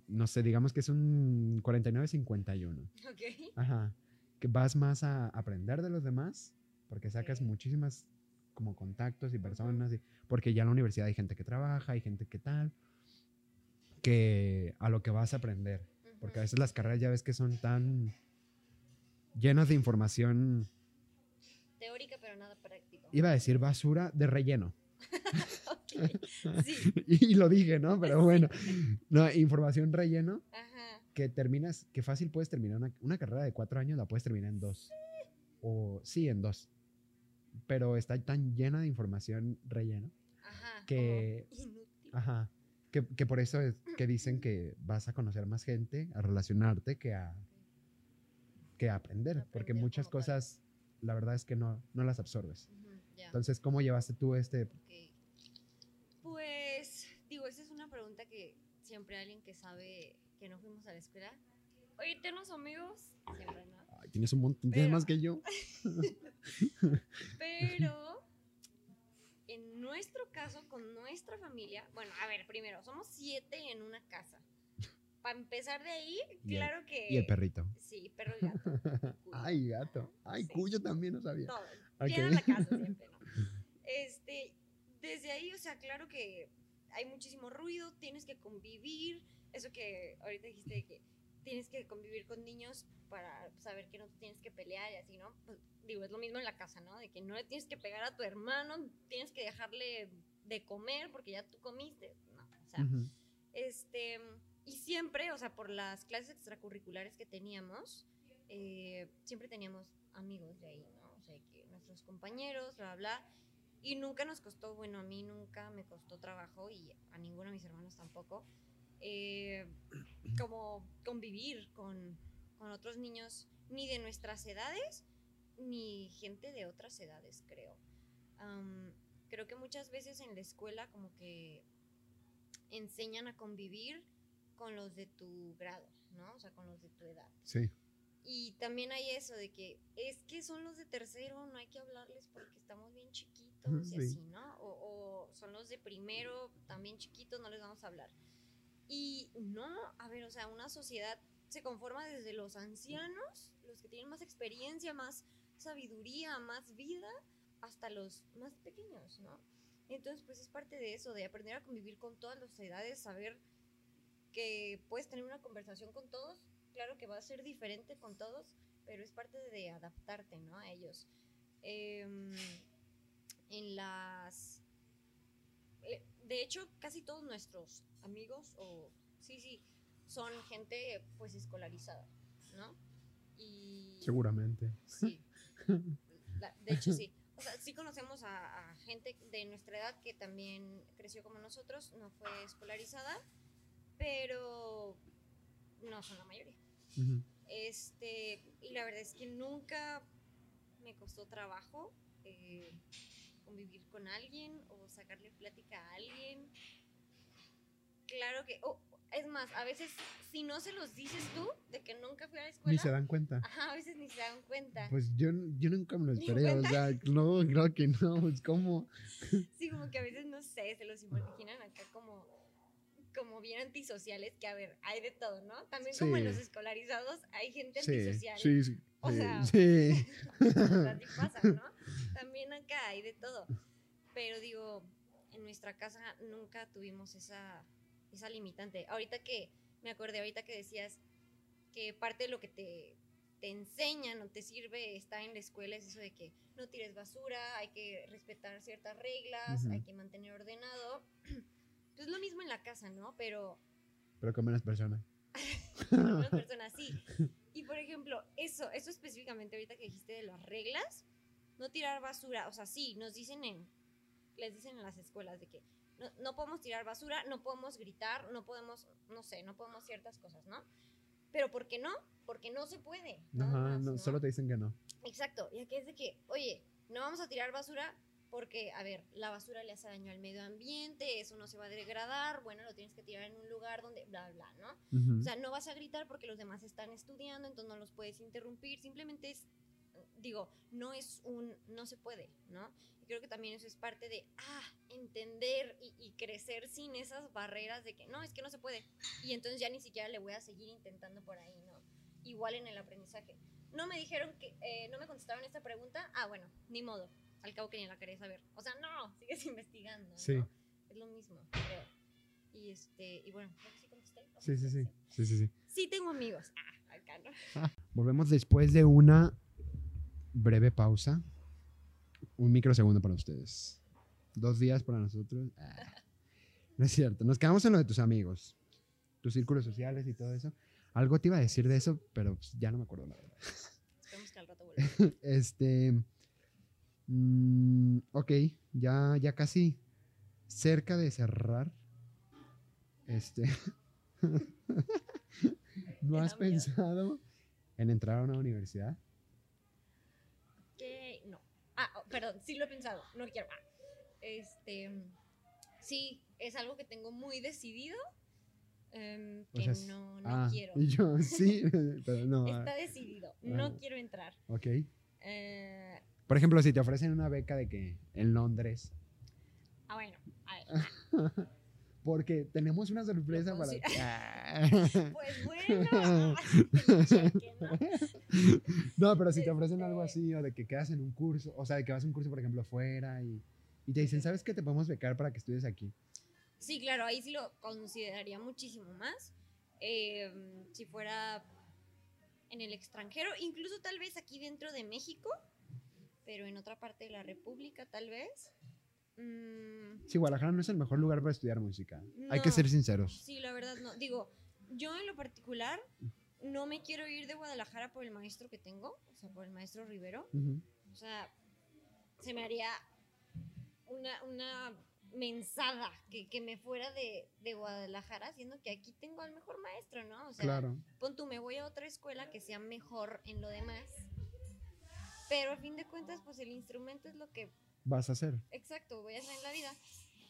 no sé, digamos que es un 49-51. Ok. Ajá. Que vas más a aprender de los demás, porque sacas muchísimas como contactos y personas, y- porque ya en la universidad hay gente que trabaja, hay gente que tal, que a lo que vas a aprender. Porque a veces las carreras ya ves que son tan llenas de información, Teórica, pero nada práctico. iba a decir basura de relleno. Sí. y lo dije, ¿no? Pero bueno, no, información relleno Ajá. que terminas, que fácil puedes terminar una, una carrera de cuatro años, la puedes terminar en dos. O sí, en dos. Pero está tan llena de información relleno. Ajá. Que-. Ajá. Que, que por eso es que dicen que vas a conocer más gente, a relacionarte, que a, que a aprender. Porque Aprender muchas cosas, la verdad es que no, no las absorbes. Entonces, ¿cómo llevaste tú este? Ok. Pues, digo, esa es una pregunta que siempre alguien que sabe que no fuimos a la escuela. Oye, ¿tienes amigos? Siempre no. Ay, tienes un montón, tienes más que yo. Pero, en nuestro caso, con nuestra familia, bueno, a ver, primero, somos siete en una casa. Para empezar de ahí, Y el- claro que... Y el perrito. Sí, perro y gato. cuyo. Ay, gato. Ay, Sí. cuyo también no sabía. Todo. Ok. Llenan la casa siempre, ¿no? Este, desde ahí, o sea, claro que hay muchísimo ruido, tienes que convivir, eso que ahorita dijiste de que tienes que convivir con niños para saber que no tienes que pelear y así, ¿no? Pues, digo, es lo mismo en la casa, ¿no? De que no le tienes que pegar a tu hermano, tienes que dejarle de comer porque ya tú comiste, no, o sea, este, y siempre, o sea, por las clases extracurriculares que teníamos, eh, siempre teníamos amigos de ahí, ¿no? O sea, nuestros compañeros, bla, bla. Y nunca nos costó, bueno, a mí nunca me costó trabajo y a ninguno de mis hermanos tampoco, eh, como convivir con, con otros niños, ni de nuestras edades, ni gente de otras edades, creo. Creo que muchas veces en la escuela como que enseñan a convivir con los de tu grado, ¿no? O sea, con los de tu edad. Sí. Y también hay eso de que es que son los de tercero, no hay que hablarles porque estamos bien chiquitos y Sí. así, ¿no? O, o son los de primero, también chiquitos, no les vamos a hablar. Y no, a ver, o sea, una sociedad se conforma desde los ancianos, los que tienen más experiencia, más sabiduría, más vida, hasta los más pequeños, ¿no? Entonces, pues es parte de eso, de aprender a convivir con todas las edades, saber que puedes tener una conversación con todos, claro que va a ser diferente con todos, pero es parte de adaptarte, ¿no? A ellos. Em, en las... eh, De hecho, casi todos nuestros amigos, o sí, sí, son gente pues escolarizada, ¿no? Y... Seguramente. Sí. La- de hecho, sí. O sea, sí conocemos a, a gente de nuestra edad que también creció como nosotros, no fue escolarizada, pero no son la mayoría. Este, y la verdad es que nunca me costó trabajo eh, convivir con alguien o sacarle plática a alguien. Claro que, oh, Es más, a veces, si no se los dices tú, de que nunca fui a la escuela. Ni se dan cuenta. Ajá, a veces ni se dan cuenta. Pues yo, yo nunca me lo ¿Ni esperé, o sea, no, creo que no, pues cómo. Sí, como que a veces, no sé, se los imaginan acá como, como bien antisociales, que a ver, hay de todo, ¿no? También como en Sí. los escolarizados hay gente Sí, antisocial. sí, sí. O sí, sea, sí. Así pasa, ¿no? También acá hay de todo. Pero digo, en nuestra casa nunca tuvimos esa, esa limitante. Ahorita que, me acordé ahorita que decías que parte de lo que te, te enseñan o te sirve estar en la escuela es eso de que no tires basura, hay que respetar ciertas reglas, Ujú. hay que mantener ordenado. Pues lo mismo en la casa, ¿no? Pero Pero con menos personas. algunas personas sí. Y por ejemplo, eso, eso específicamente ahorita que dijiste de las reglas, no tirar basura, o sea, sí, nos dicen en, les dicen en las escuelas de que no, no podemos tirar basura, no podemos gritar, no podemos, no sé, no podemos ciertas cosas, ¿no? Pero ¿por qué no? Porque no se puede. Ajá, más, no, ¿no? solo te dicen que no. Exacto, y aquí es de que, oye, no vamos a tirar basura porque, a ver, la basura le hace daño al medio ambiente, eso no se va a degradar, bueno, lo tienes que tirar en un lugar donde, bla, bla, ¿no? O sea, no vas a gritar porque los demás están estudiando, entonces no los puedes interrumpir. Simplemente es, digo, no es un, no se puede, ¿no? Y creo que también eso es parte de, ah, entender y, y crecer sin esas barreras de que, no, es que no se puede. Y entonces ya ni siquiera le voy a seguir intentando por ahí, ¿no? Igual en el aprendizaje. No me dijeron que, eh, no me contestaron esta pregunta, ah, bueno, ni modo. Al cabo que ni la quería saber. O sea, no, sigues investigando, ¿no? Sí. Es lo mismo, creo. Y este, y bueno, creo que sí contesté. ¿O Sí, sí, sí. Sí, sí, sí. Sí tengo amigos. Ah, acá no. Volvemos después de una breve pausa. Un microsegundo para ustedes. Dos días para nosotros. Ah, no es cierto. Nos quedamos en lo de tus amigos, tus círculos sociales y todo eso. Algo te iba a decir de eso, pero pues, ya no me acuerdo la verdad. Esperemos que al rato vuelva. Este. Mm, ok, ya, ya casi cerca de cerrar. Este. ¿No has pensado en entrar a una universidad? No. Ah, oh, perdón, sí lo he pensado. No quiero. Ah. Este. Sí, es algo que tengo muy decidido. em, O que sea, no, no ah, quiero. Yo, sí, pero no. ah, Está decidido. No ah. quiero entrar. ok. Eh, Por ejemplo, si te ofrecen una beca de que en Londres, ah, bueno. Porque tenemos una sorpresa para ti. Ah. Pues bueno. ¿no? Pero si te ofrecen algo Este- así, o de que quedas en un curso, o sea, de que vas a un curso, por ejemplo, fuera y, y te dicen, ¿sabes qué? Te podemos becar para que estudies aquí. Sí, claro, ahí sí lo consideraría muchísimo más. Eh, si fuera en el extranjero, incluso tal vez aquí dentro de México, pero en otra parte de la República tal vez. Mm, Sí, Guadalajara no es el mejor lugar para estudiar música. Hay que ser sinceros. sí, la verdad no. Digo, yo en lo particular no me quiero ir de Guadalajara por el maestro que tengo, o sea, por el maestro Rivero. O sea, se me haría una, una mensada que, que me fuera de, de Guadalajara, siendo que aquí tengo al mejor maestro, ¿no? O sea, Claro. pon tú, me voy a otra escuela que sea mejor en lo demás. Pero a fin de cuentas, pues el instrumento es lo que, Vas a hacer. exacto, voy a hacer en la vida.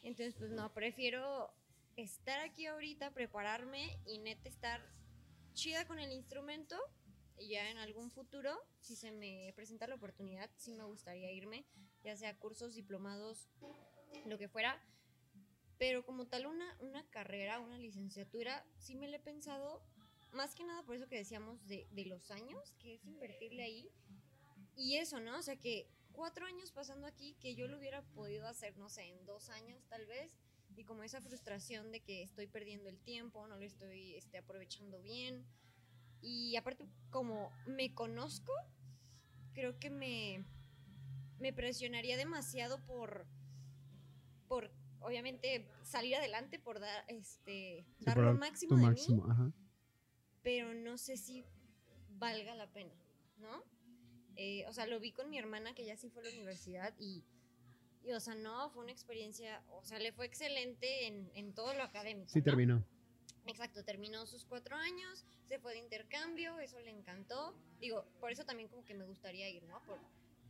Entonces, pues no, prefiero estar aquí ahorita, prepararme y neta estar chida con el instrumento. Y ya en algún futuro, si se me presenta la oportunidad, sí me gustaría irme, ya sea cursos, diplomados, lo que fuera. Pero como tal, una, una carrera, una licenciatura, sí me la he pensado, más que nada por eso que decíamos de, de los años, que es invertirle ahí. Y eso, ¿no? O sea, que cuatro años pasando aquí, que yo lo hubiera podido hacer, no sé, en dos años tal vez. Y como esa frustración de que estoy perdiendo el tiempo, no lo estoy este, aprovechando bien. Y aparte, como me conozco, creo que me, me presionaría demasiado por, por, obviamente, salir adelante, por dar, este, Sí, dar lo máximo de mí máximo, ajá. pero no sé si valga la pena, ¿no? Eh, o sea, lo vi con mi hermana que ya sí fue a la universidad y, y, o sea, no, fue una experiencia, o sea, le fue excelente en, en todo lo académico. Sí, ¿no? terminó. Exacto, terminó sus cuatro años, se fue de intercambio, eso le encantó. Digo, por eso también como que me gustaría ir, ¿no? Por,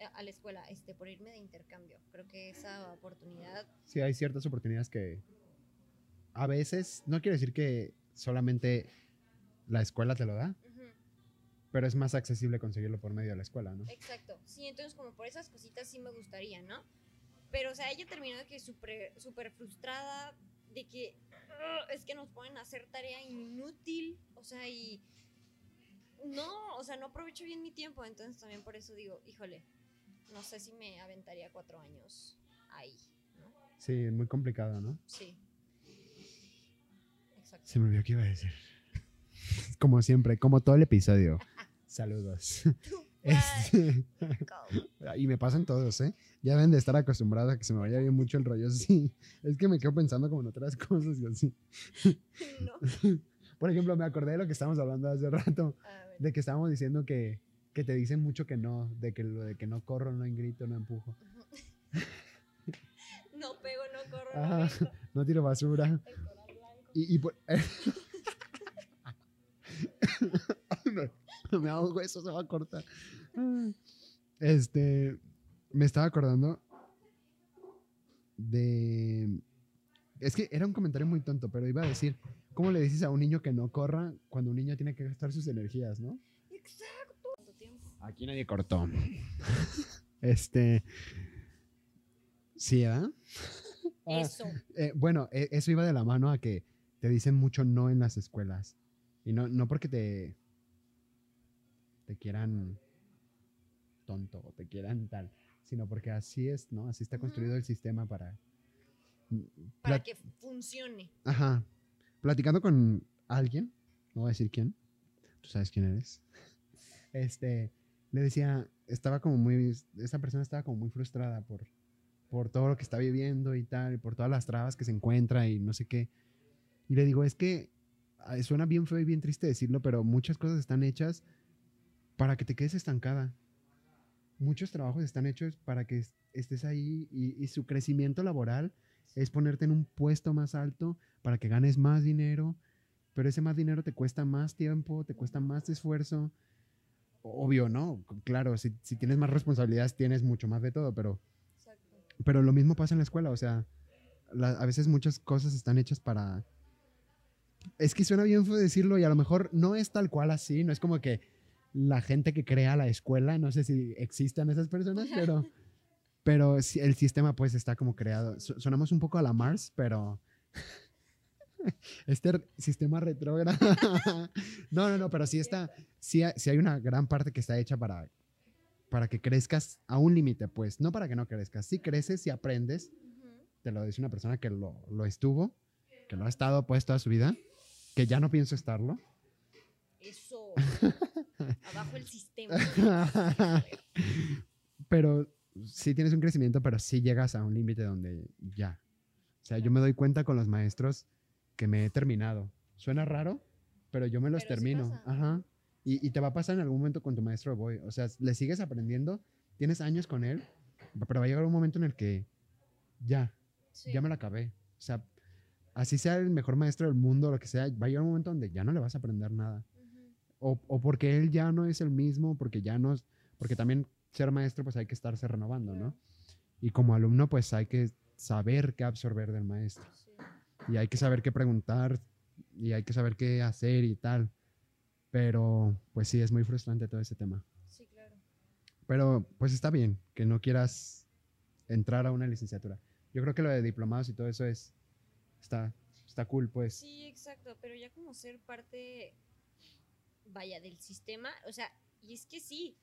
a- a la escuela, este, por irme de intercambio. Creo que esa oportunidad, Sí, hay ciertas oportunidades que a veces, no quiero decir que solamente la escuela te lo da, pero es más accesible conseguirlo por medio de la escuela, ¿no? Exacto. Sí, entonces como por esas cositas sí me gustaría, ¿no? Pero, o sea, ella terminó de que súper súper frustrada, de que "Ugh, es que nos ponen a hacer tarea inútil, o sea, y no, o sea, no aprovecho bien mi tiempo, entonces también por eso digo, híjole, no sé si me aventaría cuatro años ahí, ¿no? Sí, muy complicado, ¿no? Sí. Exacto. Se me olvidó qué iba a decir. Como siempre, como todo el episodio. Saludos. Este, y me pasan todos, ¿eh? Ya deben de estar acostumbrados a que se me vaya bien mucho el rollo así. Es que me quedo pensando como en otras cosas y así. No. Por ejemplo, me acordé de lo que estábamos hablando hace rato, de que estábamos diciendo que, que te dicen mucho que no, de que lo de que no corro, no grito, no empujo, No pego, no corro, no grito. no tiro basura. El blanco. Y, y por- no, me ahogo, eso se va a cortar. Este, me estaba acordando de... Es que era un comentario muy tonto, pero iba a decir, ¿cómo le dices a un niño que no corra cuando un niño tiene que gastar sus energías, no? Exacto. Aquí nadie cortó. Este... Sí. Ah, Eso. Eh, bueno, e- eso iba de la mano a que te dicen mucho no en las escuelas. Y no, no porque te, te quieran tonto o te quieran tal, sino porque así es, ¿no? Así está construido el sistema para... mm, Para que funcione. Ajá. Platicando con alguien, no voy a decir quién, tú sabes quién eres. Este, le decía, estaba como muy, esa persona estaba como muy frustrada por, por todo lo que está viviendo y tal, y por todas las trabas que se encuentra y no sé qué. Y le digo, es que ah, suena bien feo y bien triste decirlo, pero muchas cosas están hechas para que te quedes estancada. Muchos trabajos están hechos para que es- estés ahí y, y su crecimiento laboral es ponerte en un puesto más alto para que ganes más dinero, pero ese más dinero te cuesta más tiempo, te cuesta más esfuerzo. Obvio, ¿no? Claro, si, si tienes más responsabilidades, tienes mucho más de todo, pero, Exacto. pero lo mismo pasa en la escuela, o sea, la- a veces muchas cosas están hechas para... Es que suena bien decirlo y a lo mejor no es tal cual así, no es como que la gente que crea la escuela, no sé si existan esas personas, pero, pero sí, el sistema pues está como creado. Sonamos un poco a la Mars, pero este sistema retrógrado. no, no, no, pero sí está, sí, sí hay una gran parte que está hecha para, para que crezcas a un límite, pues, no para que no crezcas. Si creces y aprendes, Ujú. te lo dice una persona que lo, lo estuvo, que lo ha estado pues toda su vida, que ya no pienso estarlo. Eso. Abajo el sistema. pero sí tienes un crecimiento, pero sí llegas a un límite donde ya. O sea, yo me doy cuenta con los maestros que me he terminado. Suena raro, pero yo me los Pero sí termino. pasa. Ajá. Y, y te va a pasar en algún momento con tu maestro de voy. O sea, le sigues aprendiendo, tienes años con él, pero va a llegar un momento en el que ya, Sí. ya me la acabé. O sea, así sea el mejor maestro del mundo, lo que sea, va a llegar un momento donde ya no le vas a aprender nada. O, o porque él ya no es el mismo, porque ya no porque también ser maestro pues hay que estarse renovando, ¿no? Y como alumno pues hay que saber qué absorber del maestro Sí. y hay que saber qué preguntar y hay que saber qué hacer y tal. Pero pues sí, es muy frustrante todo ese tema. Sí, claro. Pero pues está bien que no quieras entrar a una licenciatura. Yo creo que lo de diplomados y todo eso es, está, está cool pues. Sí, exacto, pero ya como ser parte, vaya, del sistema, o sea, y es que sí,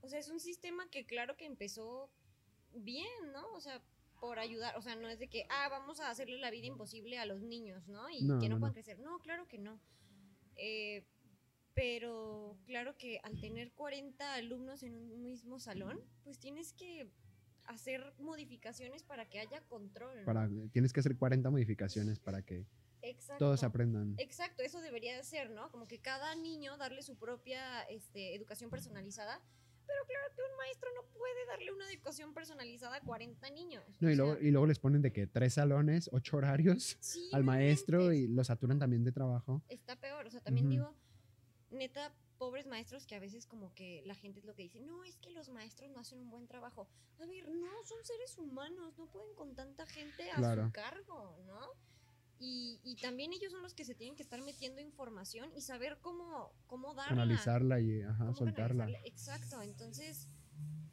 o sea, es un sistema que claro que empezó bien, ¿no? O sea, por ayudar, o sea, no es de que, ah, vamos a hacerle la vida imposible a los niños, ¿no? Y No, que no, no, puedan no. crecer. No, claro que no. Eh, pero claro que al tener 40 alumnos en un mismo salón, pues tienes que hacer modificaciones para que haya control. Para, tienes que hacer 40 modificaciones para que Exacto. todos aprendan. Exacto, eso debería de ser, ¿no? Como que cada niño darle su propia este, educación personalizada. Pero claro que un maestro no puede darle una educación personalizada a 40 niños. No, y, luego, sea, y luego les ponen de que tres salones, ocho horarios sí, al maestro y lo saturan también de trabajo. Está peor, o sea, también digo, neta, pobres maestros que a veces como que la gente es lo que dice, no, es que los maestros no hacen un buen trabajo. A ver, no, son seres humanos, no pueden con tanta gente a Claro. su cargo, ¿no? Y, y también ellos son los que se tienen que estar metiendo información y saber cómo, cómo darla. Analizarla y ajá, cómo soltarla. Exacto, entonces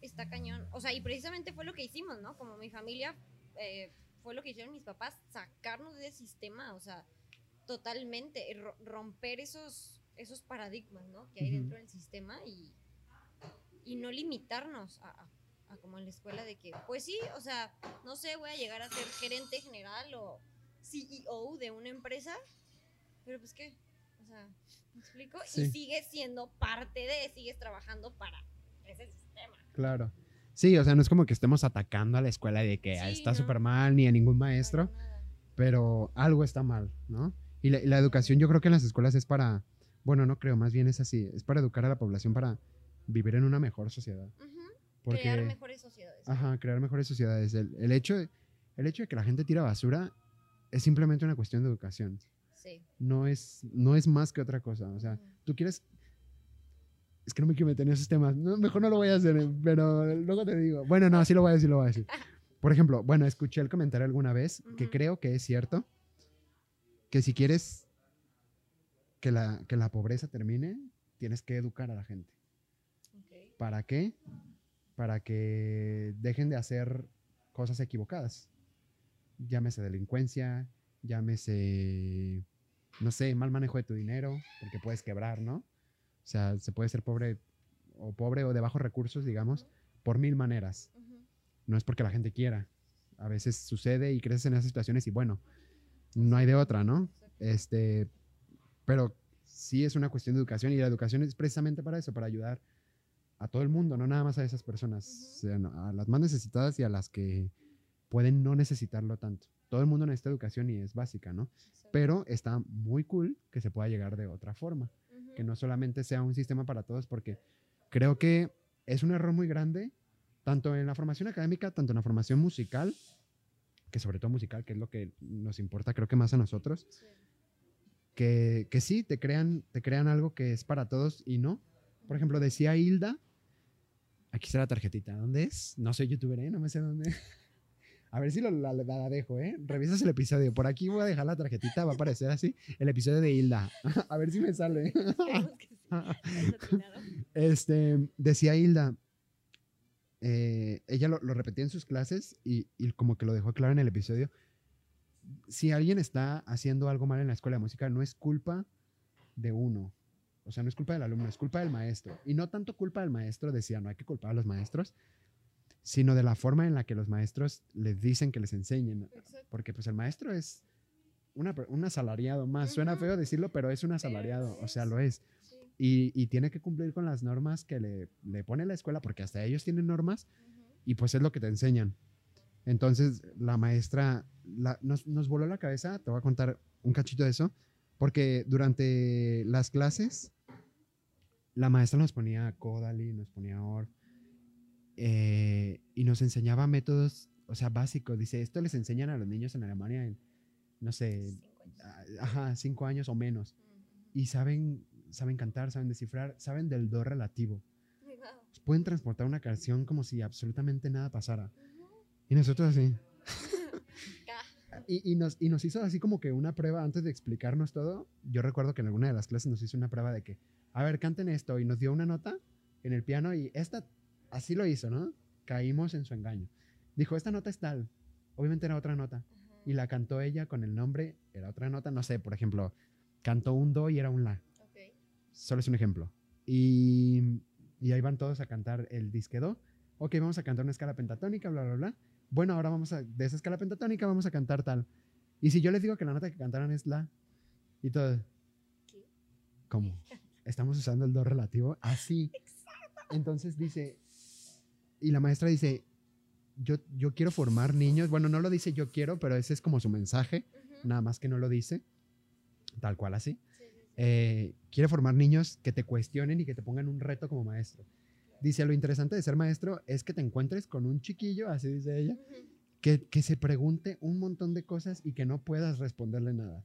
está cañón. O sea, y precisamente fue lo que hicimos, ¿no? Como mi familia, eh, fue lo que hicieron mis papás, sacarnos de ese sistema, o sea, totalmente, ro- romper esos, esos paradigmas, ¿no? Que hay dentro del sistema y, y no limitarnos a, a- a como en la escuela de que, pues sí, o sea, no sé, voy a llegar a ser gerente general o CEO de una empresa, pero pues qué, o sea, ¿me explico? Sí. Y sigues siendo parte de, sigues trabajando para ese sistema. Claro. Sí, o sea, no es como que estemos atacando a la escuela de que Sí, está no. súper mal ni a ningún maestro, pero algo está mal, ¿no? Y la, y la educación yo creo que en las escuelas es para, bueno, no creo, más bien es así, es para educar a la población para vivir en una mejor sociedad. Porque, Crear mejores sociedades. ajá, crear mejores sociedades. El, el hecho el hecho de que la gente tira basura es simplemente una cuestión de educación. Sí. No es, no es más que otra cosa. O sea, tú quieres... Es que no me quiero meter en esos temas. No, mejor no lo voy a hacer, pero luego te digo. Bueno, no, sí lo voy a decir, lo voy a decir. Por ejemplo, bueno, escuché el comentario alguna vez que creo que es cierto, que si quieres que la, que la pobreza termine, tienes que educar a la gente. Ok. ¿Para qué? Para que dejen de hacer cosas equivocadas. Llámese delincuencia, llámese, no sé, mal manejo de tu dinero, porque puedes quebrar, ¿no? O sea, se puede ser pobre o pobre o de bajos recursos, digamos, por mil maneras. No es porque la gente quiera. A veces sucede y creces en esas situaciones y bueno, no hay de otra, ¿no? Este, pero sí es una cuestión de educación y la educación es precisamente para eso, para ayudar a todo el mundo, no nada más a esas personas, no, a las más necesitadas y a las que pueden no necesitarlo tanto. Todo el mundo necesita educación y es básica, ¿no? Pero está muy cool que se pueda llegar de otra forma, que no solamente sea un sistema para todos, porque creo que es un error muy grande, tanto en la formación académica, tanto en la formación musical, que sobre todo musical, que es lo que nos importa creo que más a nosotros, Sí. que, que sí, te crean, te crean algo que es para todos y no. Por ejemplo, decía Hilda, aquí está la tarjetita, ¿dónde es? No soy youtuber, ¿eh? No me sé dónde. A ver si lo- la, la- dejo, ¿eh? Revisas el episodio. Por aquí voy a dejar la tarjetita, va a aparecer así, el episodio de Hilda. A ver si me sale. Este, decía Hilda, eh, ella lo, lo repetía en sus clases y, y como que lo dejó claro en el episodio. Si alguien está haciendo algo mal en la escuela de música, no es culpa de uno. O sea, no es culpa del alumno, es culpa del maestro. Y no tanto culpa del maestro, decía, no hay que culpar a los maestros, sino de la forma en la que los maestros les dicen que les enseñen. Exacto. Porque pues el maestro es una un asalariado más. Suena feo decirlo, pero es un asalariado. O sea, lo es Sí. y, y tiene que cumplir con las normas que le, le pone la escuela, porque hasta ellos tienen normas y pues es lo que te enseñan. Entonces, la maestra la- nos, nos voló la cabeza, te voy a contar un cachito de eso, porque durante las clases, la maestra nos ponía Kodali, nos ponía eh, y nos enseñaba métodos, o sea, básicos. Dice, esto les enseñan a los niños en Alemania en, no sé, Cinco años. ah, ajá, cinco años o menos Ujú. y saben, saben cantar, saben descifrar, saben del do relativo. Wow. Pueden transportar una canción como si absolutamente nada pasara. Ujú. Y nosotros así. Ca- Y, y nos, y nos hizo así como que una prueba antes de explicarnos todo. Yo recuerdo que en alguna de las clases nos hizo una prueba de que, a ver, canten esto. Y nos dio una nota en el piano y esta, así lo hizo, ¿no? Caímos en su engaño. Dijo, esta nota es tal. Obviamente era otra nota. Y la cantó ella con el nombre, era otra nota. No sé, por ejemplo, cantó un do y era un la. Ok. Solo es un ejemplo. Y, y ahí van todos a cantar el disque do. Ok, vamos a cantar una escala pentatónica, bla, bla, bla. Bueno, ahora vamos a, de esa escala pentatónica vamos a cantar tal. Y si yo les digo que la nota que cantaron es la, y todo. ¿Qué? ¿Cómo? Estamos usando el do relativo así. Entonces dice, y la maestra dice, yo, yo quiero formar niños. Bueno, no lo dice yo quiero, pero ese es como su mensaje, nada más que no lo dice, tal cual así Sí, sí, sí. eh, quiere formar niños que te cuestionen y que te pongan un reto como maestro. Dice, lo interesante de ser maestro es que te encuentres con un chiquillo, así dice ella, que, que se pregunte un montón de cosas y que no puedas responderle nada.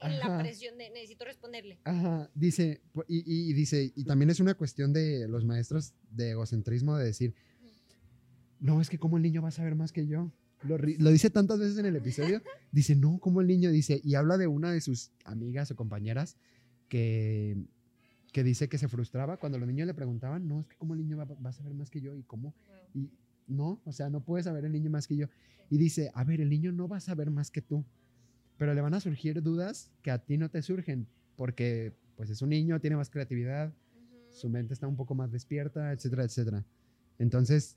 En Ajá. la presión de necesito responderle. Ajá, dice, y, dice, y también es una cuestión de los maestros de egocentrismo, de decir, no, es que como el niño va a saber más que yo. Lo dice tantas veces en el episodio. Dice, no, como el niño dice, y habla de una de sus amigas o compañeras que, que dice que se frustraba cuando los niños le preguntaban, no, es que como el niño va, va a saber más que yo y cómo. Y no, o sea, no puede saber el niño más que yo. Y dice, a ver, el niño no va a saber más que tú, pero le van a surgir dudas que a ti no te surgen, porque pues es un niño, tiene más creatividad, su mente está un poco más despierta, etcétera, etcétera. Entonces,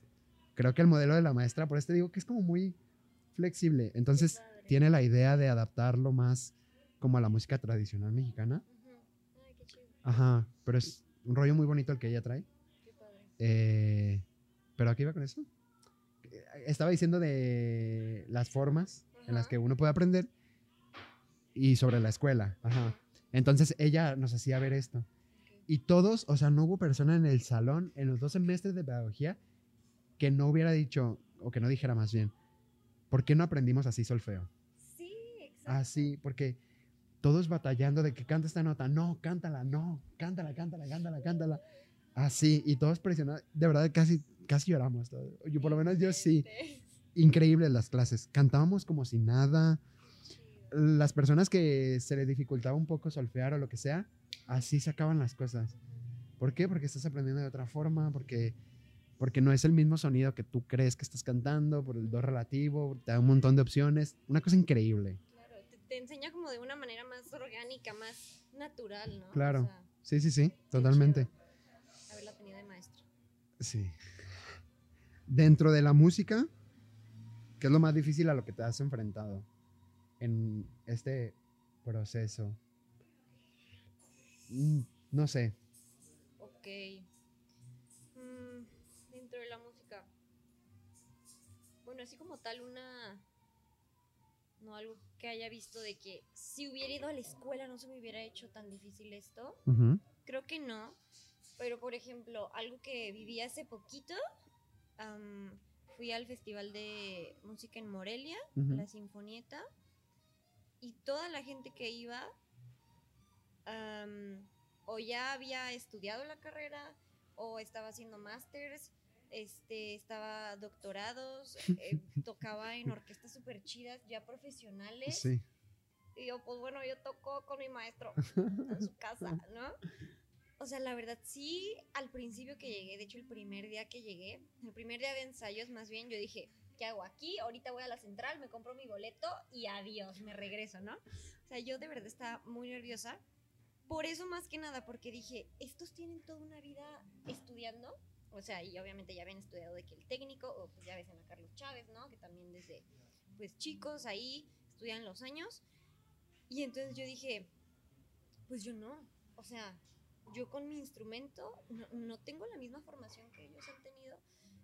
creo que el modelo de la maestra, por eso te digo que es como muy flexible. Entonces, tiene la idea de adaptarlo más como a la música tradicional mexicana. Ujú. Ay, qué chido, Ajá, pero es un rollo muy bonito el que ella trae. qué padre. Eh, pero aquí iba con eso. Estaba diciendo de las formas en las que uno puede aprender y sobre la escuela. Ajá. Entonces ella nos hacía ver esto. Y todos, o sea, no hubo persona en el salón en los dos semestres de pedagogía que no hubiera dicho, o que no dijera más bien, ¿por qué no aprendimos así solfeo? Sí, exacto. Así, porque todos batallando de que canta esta nota, no, cántala, no, cántala, cántala, cántala, cántala. Así, y todos presionados, de verdad casi, casi lloramos. todos. Yo, por lo menos yo sí, increíbles las clases. Cantábamos como si nada. Las personas que se les dificultaba un poco solfear o lo que sea, así sacaban las cosas. ¿Por qué? Porque estás aprendiendo de otra forma, porque, porque no es el mismo sonido que tú crees que estás cantando, por el do relativo, te da un montón de opciones. Una cosa increíble. Claro, te, te enseña como de una manera más orgánica, más natural, ¿no? Claro. O sea, Sí, sí, sí, totalmente. Haberla tenido de maestro. Sí. Dentro de la música, ¿qué es lo más difícil a lo que te has enfrentado en este proceso? Mm, No sé. Ok. Mm, dentro de la música. Bueno, así como tal, una. No, algo que haya visto de que si hubiera ido a la escuela no se me hubiera hecho tan difícil esto. Creo que no. Pero, por ejemplo, algo que viví hace poquito. am, fui al Festival de Música en Morelia, la Sinfonieta. Y toda la gente que iba. o ya había estudiado la carrera. O estaba haciendo másters. Este, estaba doctorados. eh, tocaba en orquestas súper chidas, ya profesionales. Sí. Y yo, pues bueno, yo toco con mi maestro en su casa, ¿no? O sea, la verdad, sí, al principio que llegué, de hecho, el primer día que llegué, el primer día de ensayos, más bien, yo dije, ¿qué hago aquí? Ahorita voy a la central, me compro mi boleto y adiós, me regreso, ¿no? O sea, yo de verdad estaba muy nerviosa. Por eso, más que nada, porque dije, estos tienen toda una vida estudiando. O sea, y obviamente ya habían estudiado de que el técnico, o pues ya ves a Carlos Chávez, ¿no? Que también desde, pues chicos ahí estudian los años. Y entonces yo dije, pues yo no. O sea, yo con mi instrumento no, no tengo la misma formación que ellos han tenido.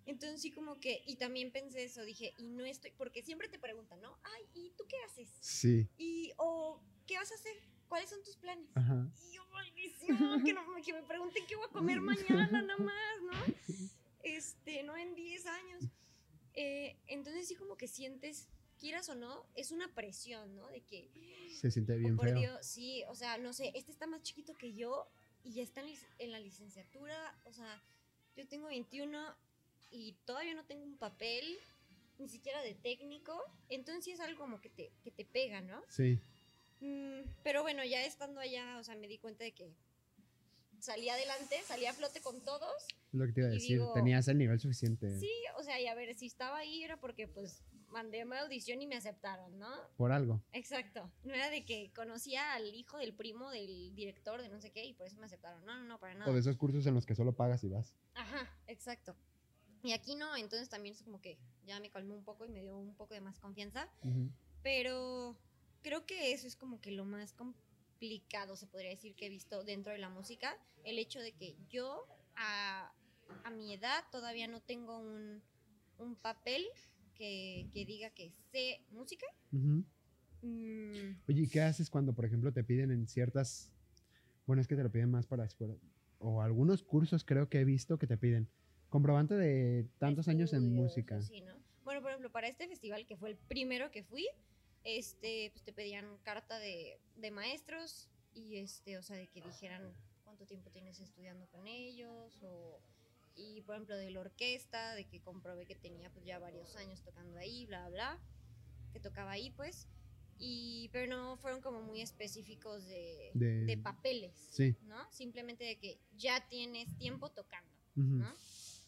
Entonces sí como que, y también pensé eso, dije, y no estoy, porque siempre te preguntan, ¿no? Ay, ¿y tú qué haces? Sí. Y, o, ¿qué vas a hacer? ¿Cuáles son tus planes? Ajá. Y yo, maldición, que, no- que me pregunten qué voy a comer mañana nada más, ¿no? Este, no en 10 años. Eh, entonces sí como que sientes, quieras o no, es una presión, ¿no? De que, Se siente bien oh, por feo. Dios, sí, o sea, no sé, este está más chiquito que yo y ya está en, en la licenciatura, o sea, yo tengo 21 y todavía no tengo un papel, ni siquiera de técnico, entonces es algo como que te, que te pega, ¿no? Sí. Mm, pero bueno, ya estando allá, o sea, me di cuenta de que salí adelante, salí a flote con todos. Lo que te iba a decir. digo- Tenías el nivel suficiente. Sí, o sea, y a ver, si estaba ahí era porque pues mandé mi audición y me aceptaron, ¿no? Por algo. Exacto. No era de que conocía al hijo del primo del director de no sé qué y por eso me aceptaron. No, no, no, para nada. O de esos cursos en los que solo pagas y vas. Ajá, exacto. Y aquí no, entonces también es como que ya me calmó un poco y me dio un poco de más confianza. Pero creo que eso es como que lo más complicado, se podría decir, que he visto dentro de la música. El hecho de que yo a, a mi edad todavía no tengo un, un papel que, que diga que sé música. Mm, Oye, ¿y qué haces cuando, por ejemplo, te piden en ciertas... Bueno, es que te lo piden más para escuela. O algunos cursos creo que he visto que te piden. Comprobante de tantos años en estudios, música. así, ¿no? Bueno, por ejemplo, para este festival, que fue el primero que fui, este, pues te pedían carta de, de maestros y este, o sea, de que dijeran cuánto tiempo tienes estudiando con ellos o y por ejemplo de la orquesta, de que comprobé que tenía pues ya varios años tocando ahí, bla, bla, que tocaba ahí pues, y, pero no fueron como muy específicos de, De- de papeles, Sí. ¿no? Simplemente de que ya tienes tiempo tocando, Ujú. ¿no?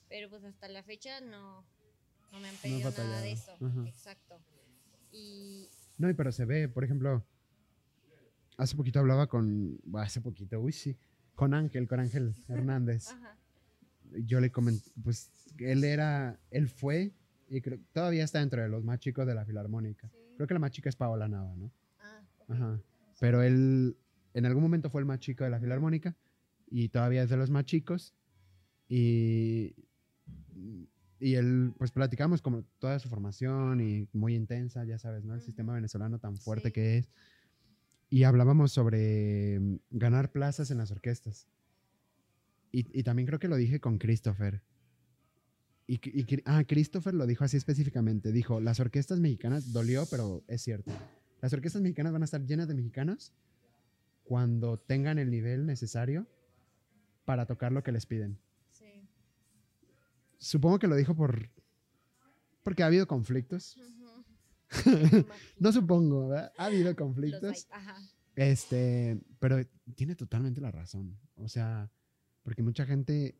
Pero pues hasta la fecha no, no me han pedido nada de eso, Ajá. exacto. Y No, pero se ve, por ejemplo, hace poquito hablaba con, hace poquito, uy, sí, con Ángel, con Ángel Hernández. Ajá. Yo le comenté, pues, él era, él fue, y creo, todavía está dentro de los más chicos de la Filarmónica. Sí. Creo que la más chica es Paola Nava, ¿no? Ah. Ajá. Pero él en algún momento fue el más chico de la Filarmónica y todavía es de los más chicos. Y, y él, pues platicamos como toda su formación y muy intensa, ya sabes, ¿no? El sistema venezolano tan fuerte Sí. que es. Y hablábamos sobre mm, ganar plazas en las orquestas. Y, y también creo que lo dije con Christopher. Y, y ah, Christopher lo dijo así específicamente. Dijo, las orquestas mexicanas dolió, pero es cierto. Las orquestas mexicanas van a estar llenas de mexicanos cuando tengan el nivel necesario para tocar lo que les piden. Supongo que lo dijo por porque ha habido conflictos. No supongo, ¿verdad? Ha habido conflictos. Ajá. Este, pero tiene totalmente la razón. O sea, porque mucha gente,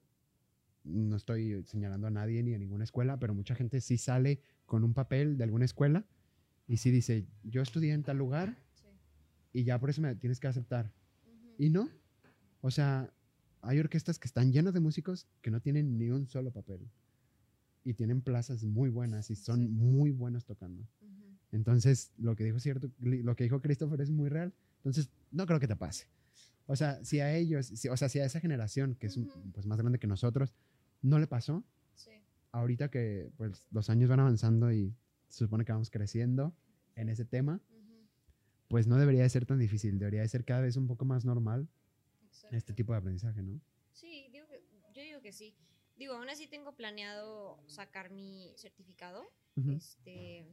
no estoy señalando a nadie ni a ninguna escuela, pero mucha gente sí sale con un papel de alguna escuela y sí dice, yo estudié en tal lugar Sí. y ya por eso me tienes que aceptar. Y no. O sea, hay orquestas que están llenas de músicos que no tienen ni un solo papel. Y tienen plazas muy buenas y son Sí. muy buenos tocando. Entonces, lo que dijo cierto, lo que dijo Christopher es muy real. Entonces, no creo que te pase. O sea, si a ellos, si- o sea, si a esa generación que es pues más grande que nosotros, no le pasó, Sí. ahorita que pues los años van avanzando y se supone que vamos creciendo en ese tema, pues no debería de ser tan difícil, debería de ser cada vez un poco más normal Exacto. este tipo de aprendizaje, ¿no? Sí, digo que, yo digo que sí. Digo, aún así tengo planeado sacar mi certificado este,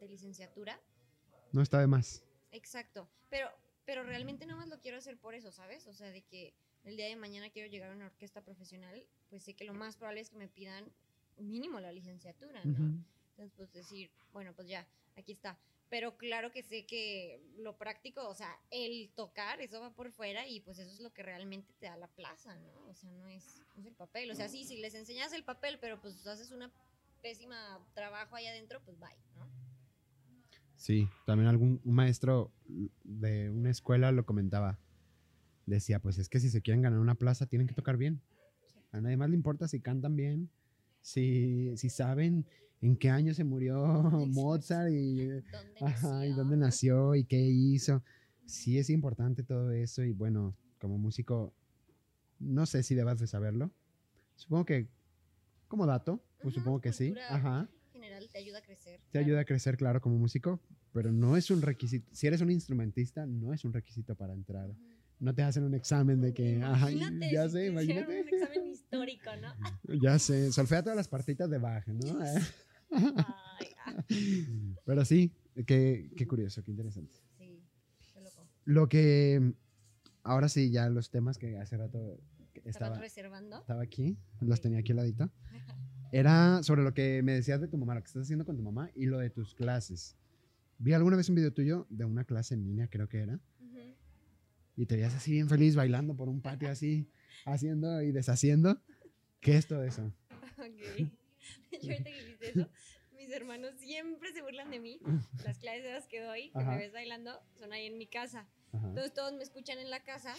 de licenciatura. No está de más. Exacto. Pero, pero realmente no más lo quiero hacer por eso, ¿sabes? O sea, de que el día de mañana quiero llegar a una orquesta profesional, pues sé que lo más probable es que me pidan mínimo la licenciatura, ¿no? Entonces, pues decir, bueno, pues ya, aquí está. Pero claro que sé que lo práctico, o sea, el tocar, eso va por fuera y pues eso es lo que realmente te da la plaza, ¿no? O sea, no es, no es el papel. O sea, sí, si les enseñas el papel, pero pues haces una pésima trabajo ahí adentro, pues bye, ¿no? Sí, también algún un maestro de una escuela lo comentaba. Decía, pues es que si se quieren ganar una plaza tienen que tocar bien. A nadie más le importa si cantan bien, si, si saben en qué año se murió Mozart y, ¿Dónde ajá, y nació? dónde nació y qué hizo. Sí es importante todo eso y bueno, como músico, no sé si debas de saberlo. Supongo que como dato, pues supongo que sí. Ajá. En general te ayuda a crecer. Te claro. ayuda a crecer, claro, como músico, pero no es un requisito. Si eres un instrumentista, no es un requisito para entrar. No te hacen un examen de que, ajá, Imagínate ya si sé, imagínate. Un examen histórico, ¿no? Ya sé, solfea todas las partitas de Bach, ¿no? Pero sí, qué, qué curioso, qué interesante. sí, qué loco. Lo que, ahora sí, ya los temas que hace rato que ¿Estaban estaba, reservando? estaba aquí, los tenía aquí al ladito, era sobre lo que me decías de tu mamá, lo que estás haciendo con tu mamá y lo de tus clases. Vi alguna vez un video tuyo de una clase en línea, creo que era, y te veías así bien feliz bailando por un patio así, haciendo y deshaciendo. ¿Qué es todo eso? Ok. Yo ahorita que dijiste eso, mis hermanos siempre se burlan de mí. Las clases que doy, que Ajá. me ves bailando, son ahí en mi casa. Ajá. Entonces todos me escuchan en la casa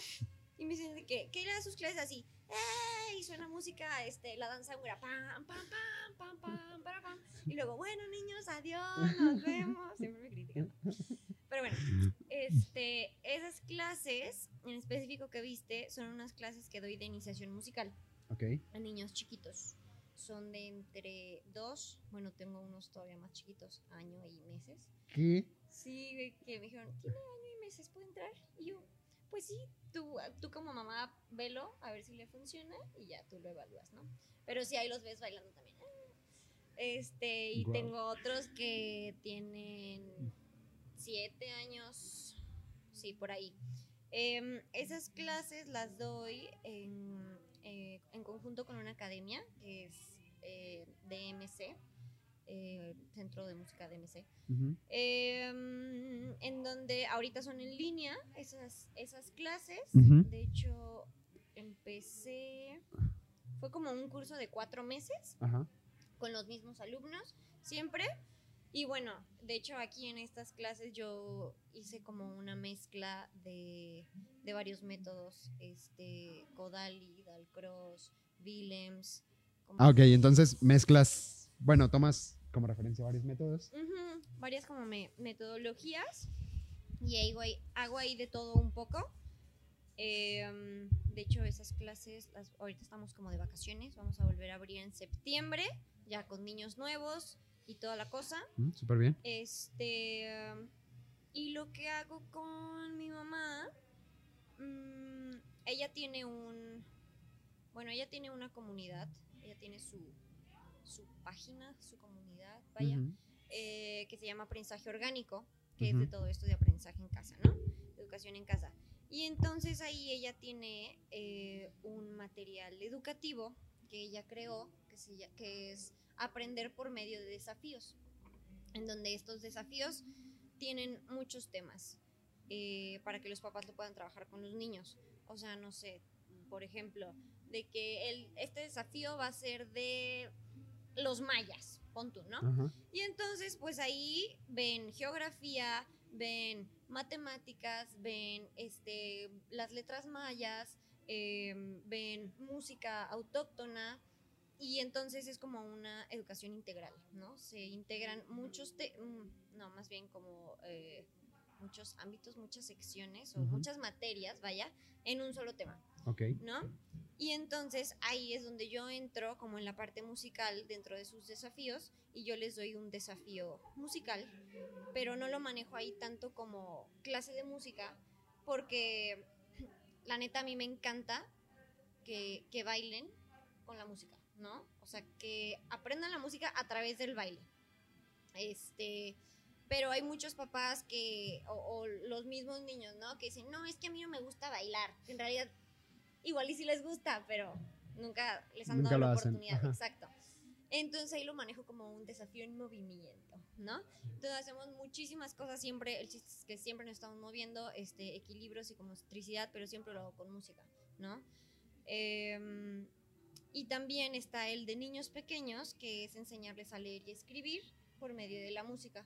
y me dicen que, que ir a sus clases así. Y suena música, este, la danza húngara. Pam, pam, pam, pam, pam, para, pam. Y luego, bueno, niños, adiós, nos vemos. Siempre me critican. Pero bueno, este, esas clases en específico que viste son unas clases que doy de iniciación musical Ok. a niños chiquitos. Son de entre dos, bueno, tengo unos todavía más chiquitos, año y meses. ¿Qué? Sí, que me dijeron, ¿tiene año y meses? ¿Puede entrar? Y yo, pues sí, tú, tú como mamá velo, a ver si le funciona y ya tú lo evalúas, ¿no? Pero sí, ahí los ves bailando también. Este, y tengo otros que tienen siete años, sí, por ahí. Em, esas clases las doy en eh, en conjunto con una academia que es eh, DMC, eh, Centro de Música DMC, em, en donde ahorita son en línea esas, esas clases. De hecho, empecé, fue como un curso de cuatro meses con los mismos alumnos, siempre. Y bueno, de hecho aquí en estas clases yo hice como una mezcla de, de varios métodos, este, Kodali, Dalcross, Willems. Ah, ok, entonces mezclas, bueno, tomas como referencia varios métodos. Varias como me- metodologías y ahí hago ahí de todo un poco. Em, de hecho, esas clases, las, ahorita estamos como de vacaciones, vamos a volver a abrir en septiembre, ya con niños nuevos y toda la cosa. Mm, Súper bien. Este. um, y lo que hago con mi mamá. mm, ella tiene un. Bueno, ella tiene una comunidad. Ella tiene su, su página, su comunidad, vaya. Eh, que se llama aprendizaje orgánico, que es de todo esto de aprendizaje en casa, ¿no? Educación en casa. Y entonces ahí ella tiene eh, un material educativo que ella creó, que, se lla- que es aprender por medio de desafíos, en donde estos desafíos tienen muchos temas eh, para que los papás lo puedan trabajar con los niños. O sea, no sé, por ejemplo, de que el, este desafío va a ser de los mayas, pon tú, ¿no? Y entonces, pues ahí ven geografía, ven matemáticas, ven este, las letras mayas, em, ven música autóctona. Y entonces es como una educación integral, ¿no? Se integran muchos, te- mm, no, más bien como eh, muchos ámbitos, muchas secciones o muchas materias, vaya, en un solo tema. Ok. ¿no? Y entonces ahí es donde yo entro como en la parte musical dentro de sus desafíos y yo les doy un desafío musical, pero no lo manejo ahí tanto como clase de música porque la neta a mí me encanta que, que bailen con la música, ¿no? O sea, que aprendan la música a través del baile. Este, pero hay muchos papás que, o, o los mismos niños, ¿no? Que dicen, no, es que a mí no me gusta bailar. En realidad, igual y sí les gusta, pero nunca les han Nunca dado la oportunidad. ajá. Exacto. Entonces ahí lo manejo como un desafío en movimiento, ¿no? Entonces hacemos muchísimas cosas siempre, el chiste es que siempre nos estamos moviendo, este, equilibrio, psicomotricidad, pero siempre lo hago con música, ¿no? Em, y también está el de niños pequeños, que es enseñarles a leer y escribir por medio de la música.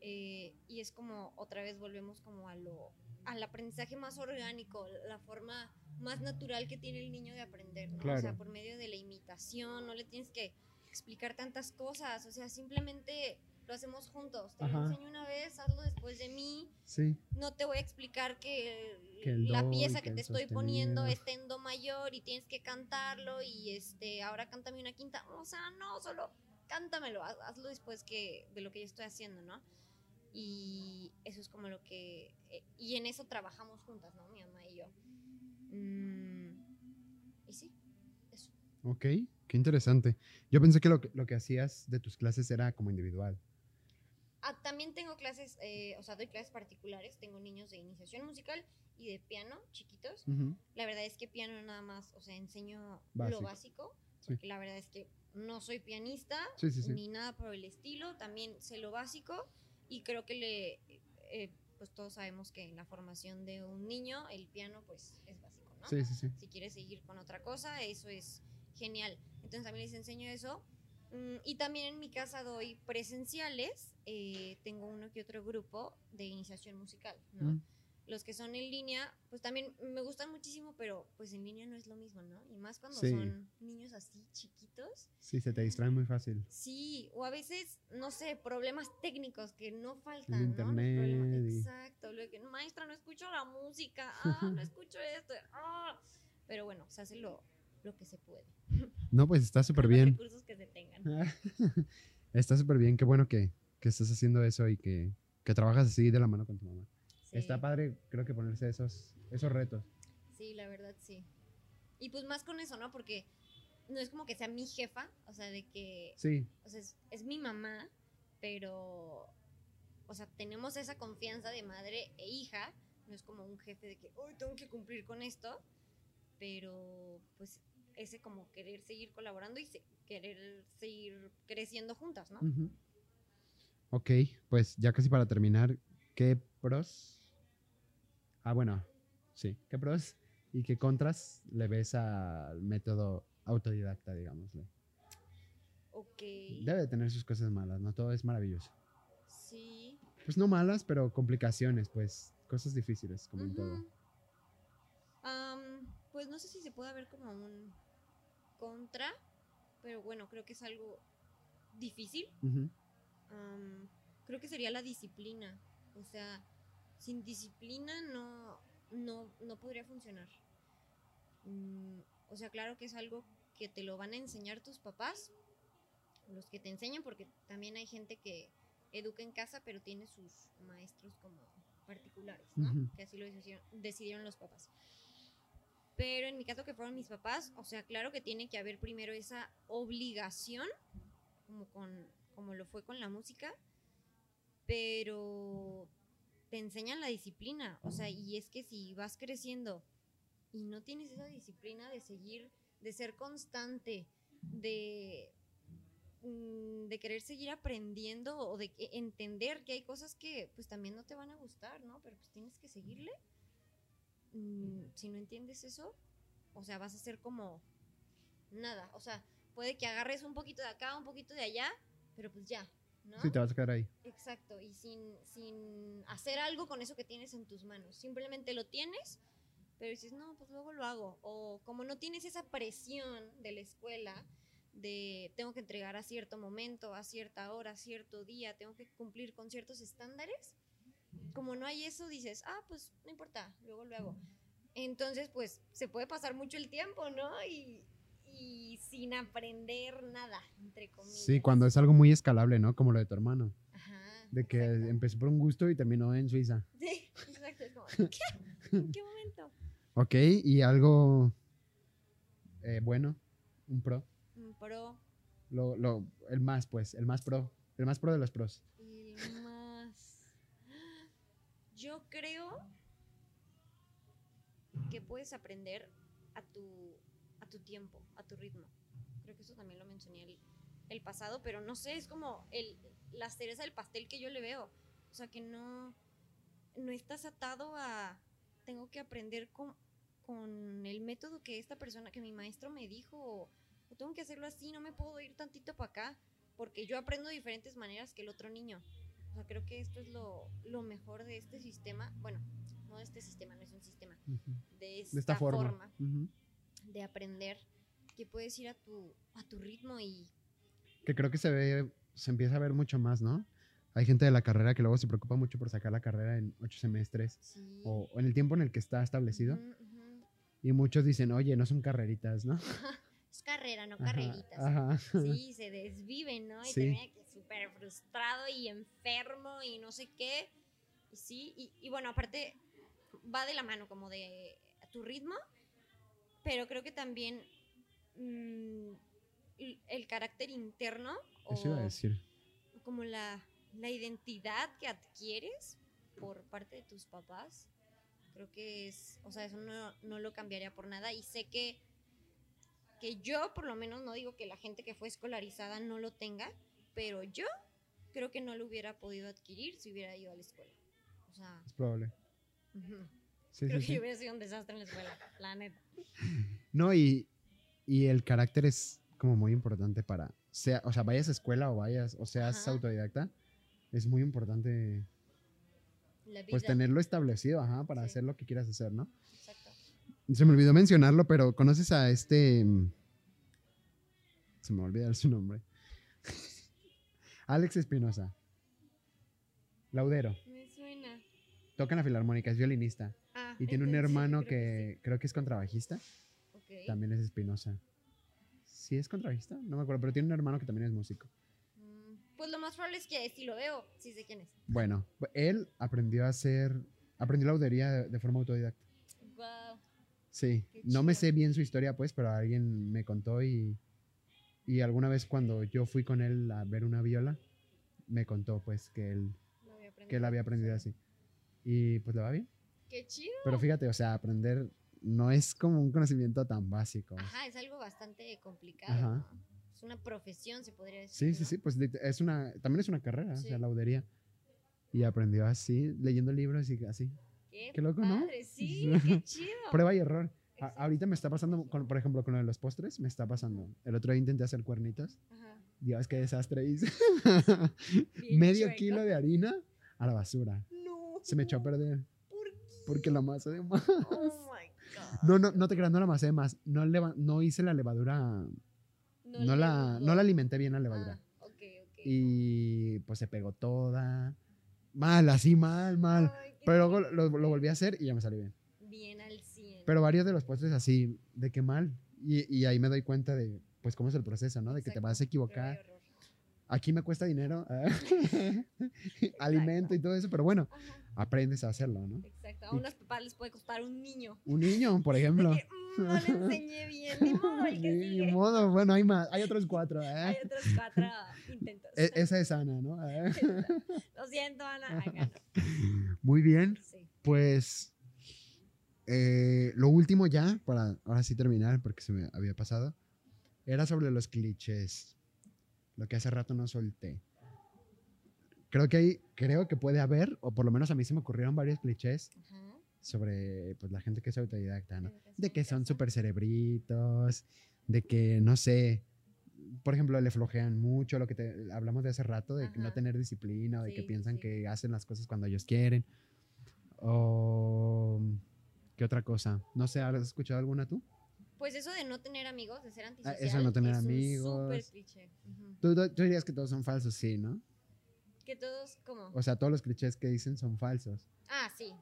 Eh, y es como, otra vez volvemos como a lo, al aprendizaje más orgánico, la forma más natural que tiene el niño de aprender, ¿no? O sea, Claro. por medio de la imitación, no le tienes que explicar tantas cosas, o sea, simplemente lo hacemos juntos. Te lo enseño una vez, hazlo después de mí, Sí. no te voy a explicar que, la pieza que te estoy poniendo está en do mayor y tienes que cantarlo y este ahora cántame una quinta. O sea, no, solo cántamelo, haz- hazlo después que de lo que yo estoy haciendo, ¿no? Y eso es como lo que eh, y en eso trabajamos juntas, ¿no? Mi mamá y yo. Mm, y sí, eso. Ok, qué interesante. Yo pensé que lo, que lo que hacías de tus clases era como individual. Ah, también tengo clases, eh, o sea, doy clases particulares. Tengo niños de iniciación musical y de piano, chiquitos. Ujú. La verdad es que piano nada más, o sea, enseño Básico. lo básico. Sí. Porque la verdad es que no soy pianista Sí, sí, sí. ni nada por el estilo. También sé lo básico y creo que le, eh, pues todos sabemos que en la formación de un niño el piano pues es básico, ¿no? Sí, sí, sí. Si quieres seguir con otra cosa, eso es genial. Entonces también les enseño eso. Mm, Y también en mi casa doy presenciales. eh, tengo uno que otro grupo de iniciación musical, ¿no? Mm. Los que son en línea, pues también me gustan muchísimo, pero pues en línea no es lo mismo, ¿no? Y más cuando Sí. son niños así chiquitos. Sí, se te distrae muy fácil. Sí, o a veces, no sé, problemas técnicos que no faltan, El ¿no? Los internet y- Exacto, lo que, maestra, no escucho la música, ah, no escucho esto, ah. Pero bueno, se hace lo, lo que se puede. No, pues está súper los bien. recursos que se tengan. está súper bien, qué bueno que, que estés haciendo eso y que, que trabajas así de la mano con tu mamá. Sí. Está padre, creo que ponerse esos, esos retos. Sí, la verdad sí. Y pues más con eso, ¿no? Porque no es como que sea mi jefa, o sea, de que, Sí, o sea, es, es mi mamá, pero, o sea, tenemos esa confianza de madre e hija, no es como un jefe de que, hoy tengo que cumplir con esto, pero pues ese como querer seguir colaborando y se- querer seguir creciendo juntas, ¿no? Ujú. Ok, pues ya casi para terminar, ¿qué pros? Ah, bueno, sí, ¿qué pros y qué contras le ves al método autodidacta, digámosle? Ok. Debe de tener sus cosas malas, no todo es maravilloso. Sí. Pues no malas, pero complicaciones, pues cosas difíciles, como en todo. Am, pues no sé si se puede ver como un contra, pero bueno, creo que es algo difícil. Am, creo que sería la disciplina. O sea, sin disciplina no, no, no podría funcionar. Mm, o sea, claro que es algo que te lo van a enseñar tus papás, los que te enseñan, porque también hay gente que educa en casa, pero tiene sus maestros como particulares, ¿no? Que así lo decidieron, decidieron los papás. Pero en mi caso que fueron mis papás, o sea, claro que tiene que haber primero esa obligación, como, con, como lo fue con la música, pero te enseñan la disciplina, o sea, y es que si vas creciendo y no tienes esa disciplina de seguir, de ser constante, de, mm, de querer seguir aprendiendo o de entender que hay cosas que pues también no te van a gustar, ¿no? Pero pues tienes que seguirle. Mm, si no entiendes eso, o sea, vas a ser como nada, o sea, puede que agarres un poquito de acá, un poquito de allá, pero pues ya, ¿no? Sí, te vas a quedar ahí. Exacto, y sin, sin hacer algo con eso que tienes en tus manos. Simplemente lo tienes, pero dices, no, pues luego lo hago. O como no tienes esa presión de la escuela, de tengo que entregar a cierto momento, a cierta hora, a cierto día, tengo que cumplir con ciertos estándares, como no hay eso, dices, ah, pues no importa, luego lo hago. Entonces, pues se puede pasar mucho el tiempo, ¿no? Y, y sin aprender nada, entre comillas. Sí, cuando es algo muy escalable, ¿no? Como lo de tu hermano. Ajá, De que exacto. empezó por un gusto y terminó en Suiza. Sí, exacto. Como, ¿qué? ¿En qué momento? Ok, y algo eh, bueno, un pro. Un pro Lo, lo, el más, pues, el más pro. El más pro de los pros. el más. Yo creo que puedes aprender a tu, a tu tiempo, a tu ritmo. Creo que eso también lo mencioné el, pasado, pero no sé, es como el, la cereza del pastel que yo le veo. O sea, que no, no estás atado a. Tengo que aprender con, con el método que esta persona, que mi maestro me dijo, o, o tengo que hacerlo así, no me puedo ir tantito para acá, porque yo aprendo de diferentes maneras que el otro niño. O sea, creo que esto es lo, lo mejor de este sistema. Bueno, no de este sistema, no es un sistema, de esta, De esta forma. forma Ujú. de aprender, que puedes ir a tu, a tu ritmo y Que creo que se ve, se empieza a ver mucho más, ¿no? Hay gente de la carrera que luego se preocupa mucho por sacar la carrera en ocho semestres sí. o, o en el tiempo en el que está establecido. Ujú, ujú. Y muchos dicen, oye, no son carreritas, ¿no? Es carrera, no Ajá, carreritas. Ajá. Sí, se desviven, ¿no? Y Sí. termina que súper frustrado y enfermo y no sé qué. Y sí, y, y bueno, aparte va de la mano como de tu ritmo, pero creo que también mm, el, carácter interno Eso iba a o decir. como la, la identidad que adquieres por parte de tus papás, creo que es, o sea, eso no, no lo cambiaría por nada y sé que, que yo por lo menos no digo que la gente que fue escolarizada no lo tenga, pero yo creo que no lo hubiera podido adquirir si hubiera ido a la escuela. O sea, Es probable. Sí, creo sí, que sí. hubiera sido un desastre en la escuela, la neta. No, y, y el carácter es como muy importante para, sea, o sea, vayas a escuela o vayas, o seas Ajá. autodidacta, es muy importante pues tenerlo establecido, ajá, para hacer lo que quieras hacer, ¿no? Exacto. Se me olvidó mencionarlo, pero ¿conoces a este? mm, Se me va a olvidar su nombre. Alex Espinosa. Laudero. Me suena. Toca en la filarmónica, es violinista. Ah, Y tiene un hermano creo que creo que es contrabajista. sí. Ok. También es Espinosa. ¿Sí es contrabajista? No me acuerdo, pero tiene un hermano que también es músico. Mm, Pues lo más probable es que si lo veo, sí sé quién es. Bueno, él aprendió a hacer, aprendió laudería de, de forma autodidacta. Wow. Sí, no me sé bien su historia, pues, pero alguien me contó y, y alguna vez cuando yo fui con él a ver una viola, me contó, pues, que él, que él había aprendido así. Y pues le va bien. Qué chido. Pero fíjate, o sea, aprender no es como un conocimiento tan básico. Ajá, es algo bastante complicado. Ajá. ¿no? Es una profesión, se podría decir. Sí, sí, ¿no? sí, pues es una, también es una carrera, o sea, Sí. laudería. Y aprendió así, leyendo libros y así. Qué, Qué loco, ¿no? padre, Sí, qué chido. Prueba y error. A- ahorita me está pasando, con- por ejemplo, con lo de los postres, me está pasando. El otro día intenté hacer cuernitos. Ajá, Dios, qué desastre hice. Medio chueco. kilo de harina a la basura. No. Se me echó a perder ¿Por qué? porque la masa de más. Oh my God. No, no, no te creas, no la amasé de más. No, leva- no hice la levadura, no, la, no la alimenté bien la levadura. Ah, ok, ok. Y pues se pegó toda. Mal, así mal, mal. Ay, Pero luego lo, lo volví a hacer y ya me salió bien. Bien al 100. Pero varios de los postres así, de que mal. Y, y ahí me doy cuenta de, pues, cómo es el proceso, ¿no? De que te Exacto, vas a equivocar. Aquí me cuesta dinero, alimento y todo eso, pero bueno, Ajá, aprendes a hacerlo, ¿no? exacto. A unos papás les puede costar un niño. Un niño, por ejemplo. Que, "Mm, no le enseñé bien, ni modo, el que Ni sigue. modo, bueno, hay más, hay otros cuatro. ¿eh? Hay otros cuatro intentos. E- esa es Ana, ¿no? Lo siento, Ana. No. Muy bien, Sí. pues eh, lo último ya, para ahora sí terminar, porque se me había pasado, era sobre los clichés. Lo que hace rato no solté. Creo que hay, creo que puede haber, o por lo menos a mí se me ocurrieron varios clichés Ajá. sobre pues, la gente que es autodidacta, ¿no? De que son súper cerebritos, de que, no sé, por ejemplo, le flojean mucho, lo que te, hablamos de hace rato, de que no tener disciplina, o de que Sí, piensan sí. que hacen las cosas cuando ellos quieren. O, ¿qué otra cosa? No sé, ¿has escuchado alguna tú? Pues eso de no tener amigos, de ser Ah, antisocial. eso de no tener es amigos. súper cliché. Tú, tú- tú dirías que todos son falsos, sí, ¿no? Que todos, como. O sea, todos los clichés que dicen son falsos. Ah, sí.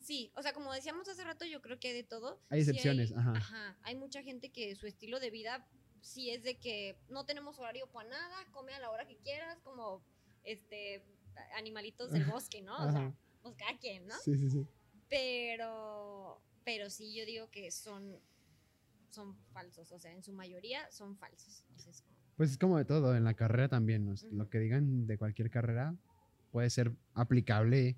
Sí, o sea, como decíamos hace rato, yo creo que hay de todo. Hay Sí excepciones, ajá. Hay mucha gente que su estilo de vida sí es de que no tenemos horario para nada, come a la hora que quieras, como este animalitos del bosque, ¿no? O sea, Ajá. pues cada quien, ¿no? Sí, sí, sí. Pero, pero sí, yo digo que son, son falsos, o sea, en su mayoría son falsos. O sea, es como- Pues es como de todo, en la carrera también. ¿no? Ujú. Lo que digan de cualquier carrera puede ser aplicable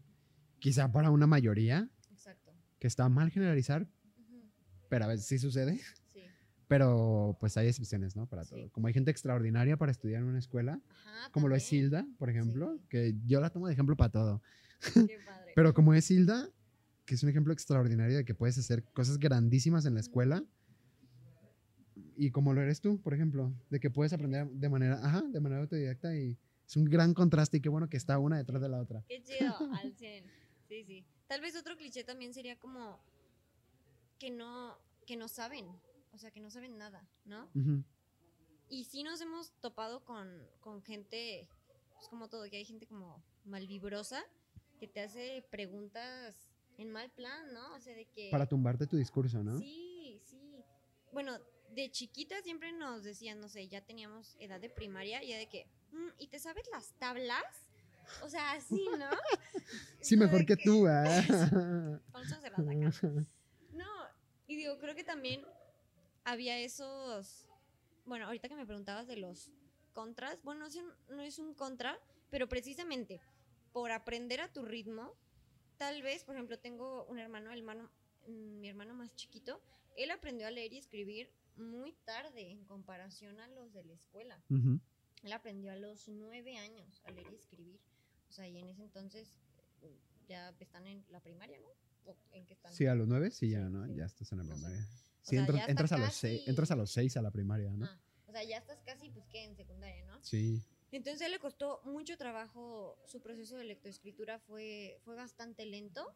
quizá para una mayoría, exacto. que está mal generalizar, Ujú, pero a veces sí sucede. Sí. Pero pues hay excepciones, ¿no? Para Sí. todo. Como hay gente extraordinaria para estudiar en una escuela, Ajá, como lo es también. Hilda, por ejemplo, Sí. que yo la tomo de ejemplo para todo. Qué padre. Pero como es Hilda, que es un ejemplo extraordinario de que puedes hacer cosas grandísimas en la escuela. Y como lo eres tú, por ejemplo, de que puedes aprender de manera, ajá, de manera autodidacta y es un gran contraste y qué bueno que está una detrás de la otra. Qué chido, al 100. Sí, sí. Tal vez otro cliché también sería como que no, que no saben, o sea, que no saben nada, ¿no? Y sí nos hemos topado con, con gente, pues como todo, que hay gente como malvibrosa que te hace preguntas en mal plan, ¿no? O sea, de que... Para tumbarte tu discurso, ¿no? Sí, sí. Bueno, de chiquita siempre nos decían, no sé, ya teníamos edad de primaria, ya de que, "Mm, ¿y te sabes las tablas? O sea, así, ¿no? Sí, mejor de que tú, ¿eh? No, y digo, creo que también había esos. Bueno, ahorita que me preguntabas de los contras, bueno, no es un contra, pero precisamente por aprender a tu ritmo, tal vez, por ejemplo, tengo un hermano, el hermano, mm, mi hermano más chiquito, él aprendió a leer y escribir muy tarde en comparación a los de la escuela. Él aprendió a los nueve años a leer y escribir. O sea, y en ese entonces eh, ya están en la primaria, ¿no? ¿O en qué están? Sí, a los nueve, sí, ya, ¿no? sí. Ya estás en la O sea, primaria. o Sí, sea, entras, entras a los seis, entras a los seis a la primaria, ¿no? Ah, o sea, ya estás casi, pues, ¿qué? En secundaria, ¿no? Sí. Entonces a él le costó mucho trabajo, su proceso de lectoescritura fue, fue bastante lento,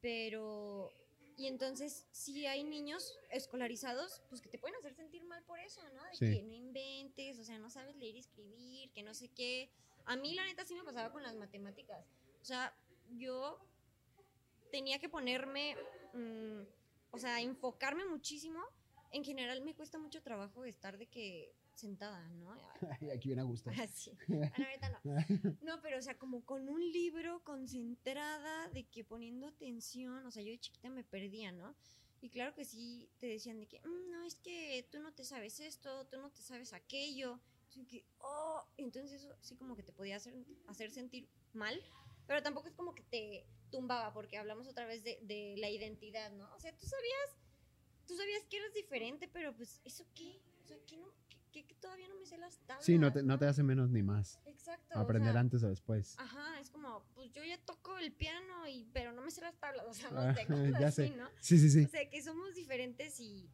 pero... Y entonces sí hay niños escolarizados, pues que te pueden hacer sentir mal por eso, ¿no? De Sí. que no inventes, o sea, no sabes leer y escribir, que no sé qué. A mí la neta sí me pasaba con las matemáticas. O sea, yo tenía que ponerme, mm, o sea, enfocarme muchísimo. En general me cuesta mucho trabajo estar de que sentada, ¿no? Aquí viene a gusto. Así. Bueno, ahorita no. No, pero o sea, como con un libro concentrada, de que poniendo atención, o sea, yo de chiquita me perdía, ¿no? Y claro que sí te decían de que, "Mm, no, es que tú no te sabes esto, tú no te sabes aquello. Así que, oh, entonces eso sí como que te podía hacer, hacer sentir mal, pero tampoco es como que te tumbaba, porque hablamos otra vez de, de la identidad, ¿no? O sea, tú sabías tú sabías que eras diferente, pero pues, ¿eso qué? O sea, que, no, que, que todavía no me sé las tablas. Sí, no te, no te hace menos ni más. Exacto. o Aprender sea, antes o después. Ajá, es como, pues yo ya toco el piano, y, pero no me sé las tablas, o sea, no sé, cosas ya así, sé. ¿no? Sí, sí, sí. O sea, que somos diferentes y,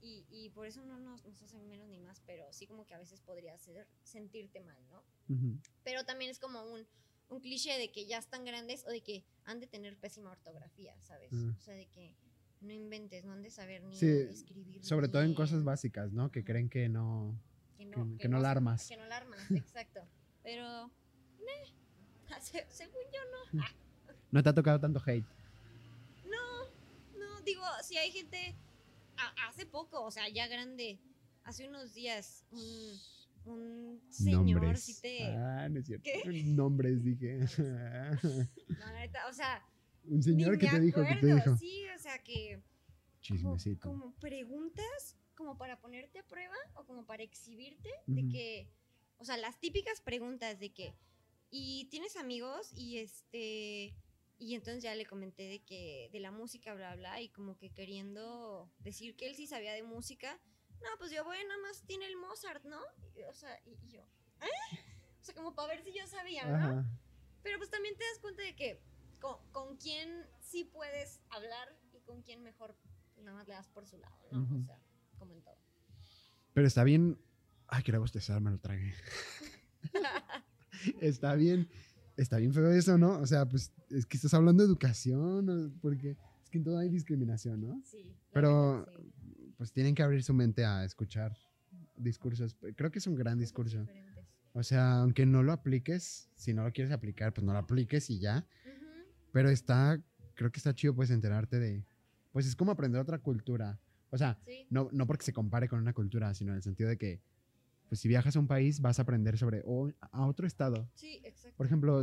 y, y por eso no nos, nos hacen menos ni más, pero sí como que a veces podría hacer sentirte mal, ¿no? Pero también es como un, un cliché de que ya están grandes o de que han de tener pésima ortografía, ¿sabes? Mm. O sea, de que no inventes, no han de saber ni Sí, escribir. Sobre todo en cosas básicas, ¿no? Que creen que no. Que que- que no la se- armas. Que no la armas, exacto. Pero, se- según yo no. No te ha tocado tanto hate. No, digo, si hay gente, a- hace poco, o sea, ya grande, hace unos días, un, un señor Nombres. sí te... Ah, no es cierto. ¿Qué? Nombres, dije. No, la neta, o sea, Un señor que te dijo, que te dijo. Sí, o que... como, Chismecito. como preguntas como para ponerte a prueba o como para exhibirte de que, o sea, las típicas preguntas de que, ¿y tienes amigos? Y este, y entonces ya le comenté de que, de la música, bla, bla, y como que queriendo decir que él sí sabía de música, no, pues yo, bueno, nada más tiene el Mozart, ¿no? Y, o sea, y, y yo, ¿eh? O sea, como para ver si yo sabía, ¿no? Ajá. Pero pues también te das cuenta de que con, con quién sí puedes hablar con quién mejor nada más le das por su lado, ¿no? O sea, como en todo. Pero está bien. Ay, quería bostezar, me lo tragué. está bien. Está bien feo eso, ¿no? O sea, pues es que estás hablando de educación, porque es que en todo hay discriminación, ¿no? Sí. Pero verdad, sí. pues tienen que abrir su mente a escuchar discursos. Creo que es un gran discurso. diferentes. O sea, aunque no lo apliques, si no lo quieres aplicar, pues no lo apliques y ya. Pero está, creo que está chido pues enterarte de, pues es como aprender otra cultura. O sea, Sí. no, no porque se compare con una cultura, sino en el sentido de que, pues si viajas a un país, vas a aprender sobre, o a otro estado. Sí, exacto. Por ejemplo,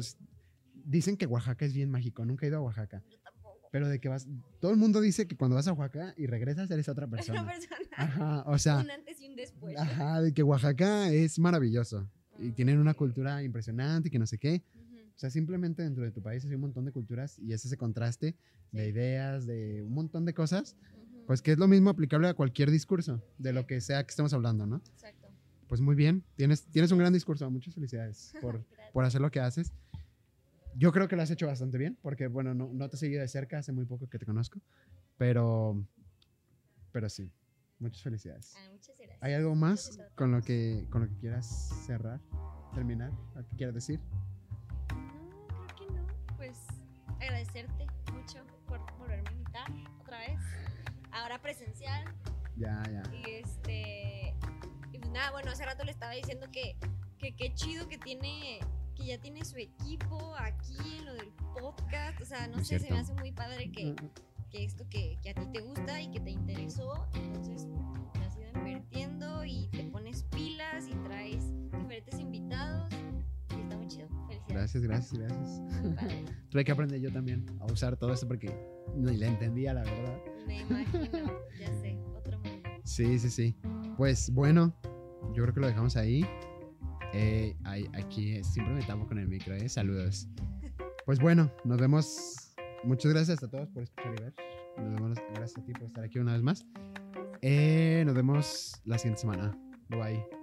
dicen que Oaxaca es bien mágico, nunca he ido a Oaxaca, Yo tampoco. pero de que vas, todo el mundo dice que cuando vas a Oaxaca y regresas eres otra Una persona. persona. Ajá, o sea, un antes y un después. ajá, de que Oaxaca es maravilloso y Ah, tienen una cultura impresionante y que no sé qué. Sea, simplemente dentro de tu país hay un montón de culturas y es ese contraste de Sí. ideas, de un montón de cosas, ujú, pues que es lo mismo aplicable a cualquier discurso, de lo que sea que estemos hablando, ¿no? Exacto. Pues muy bien, tienes, tienes un gran discurso, muchas felicidades por, por hacer lo que haces. Yo creo que lo has hecho bastante bien, porque bueno, no, no te he seguido de cerca, hace muy poco que te conozco, pero, pero sí, muchas felicidades. Ah, muchas gracias. ¿Hay algo más con lo que, con lo que quieras cerrar, terminar, lo que quieras decir? Agradecerte mucho por volverme a invitar otra vez. Ahora presencial. Ya, ya. Y este. Y pues nada, bueno, hace rato le estaba diciendo que que qué chido que tiene. Que ya tiene su equipo aquí en lo del podcast. O sea, no Es sé, se me hace muy padre que, que esto que, que a ti te gusta y que te interesó. Entonces, te has ido invirtiendo y te pones pilas y traes Gracias, gracias, gracias. Padre. Tuve que aprender yo también a usar todo esto porque ni le entendía, la verdad. Me imagino, ya sé, otro mundo. Sí, sí, sí. Pues bueno, yo creo que lo dejamos ahí. Eh, aquí siempre me tapo con el micro, ¿eh? Saludos. Pues bueno, nos vemos. Muchas gracias a todos por escuchar y ver. Nos vemos, gracias a ti por estar aquí una vez más. Eh, nos vemos la siguiente semana. Bye bye.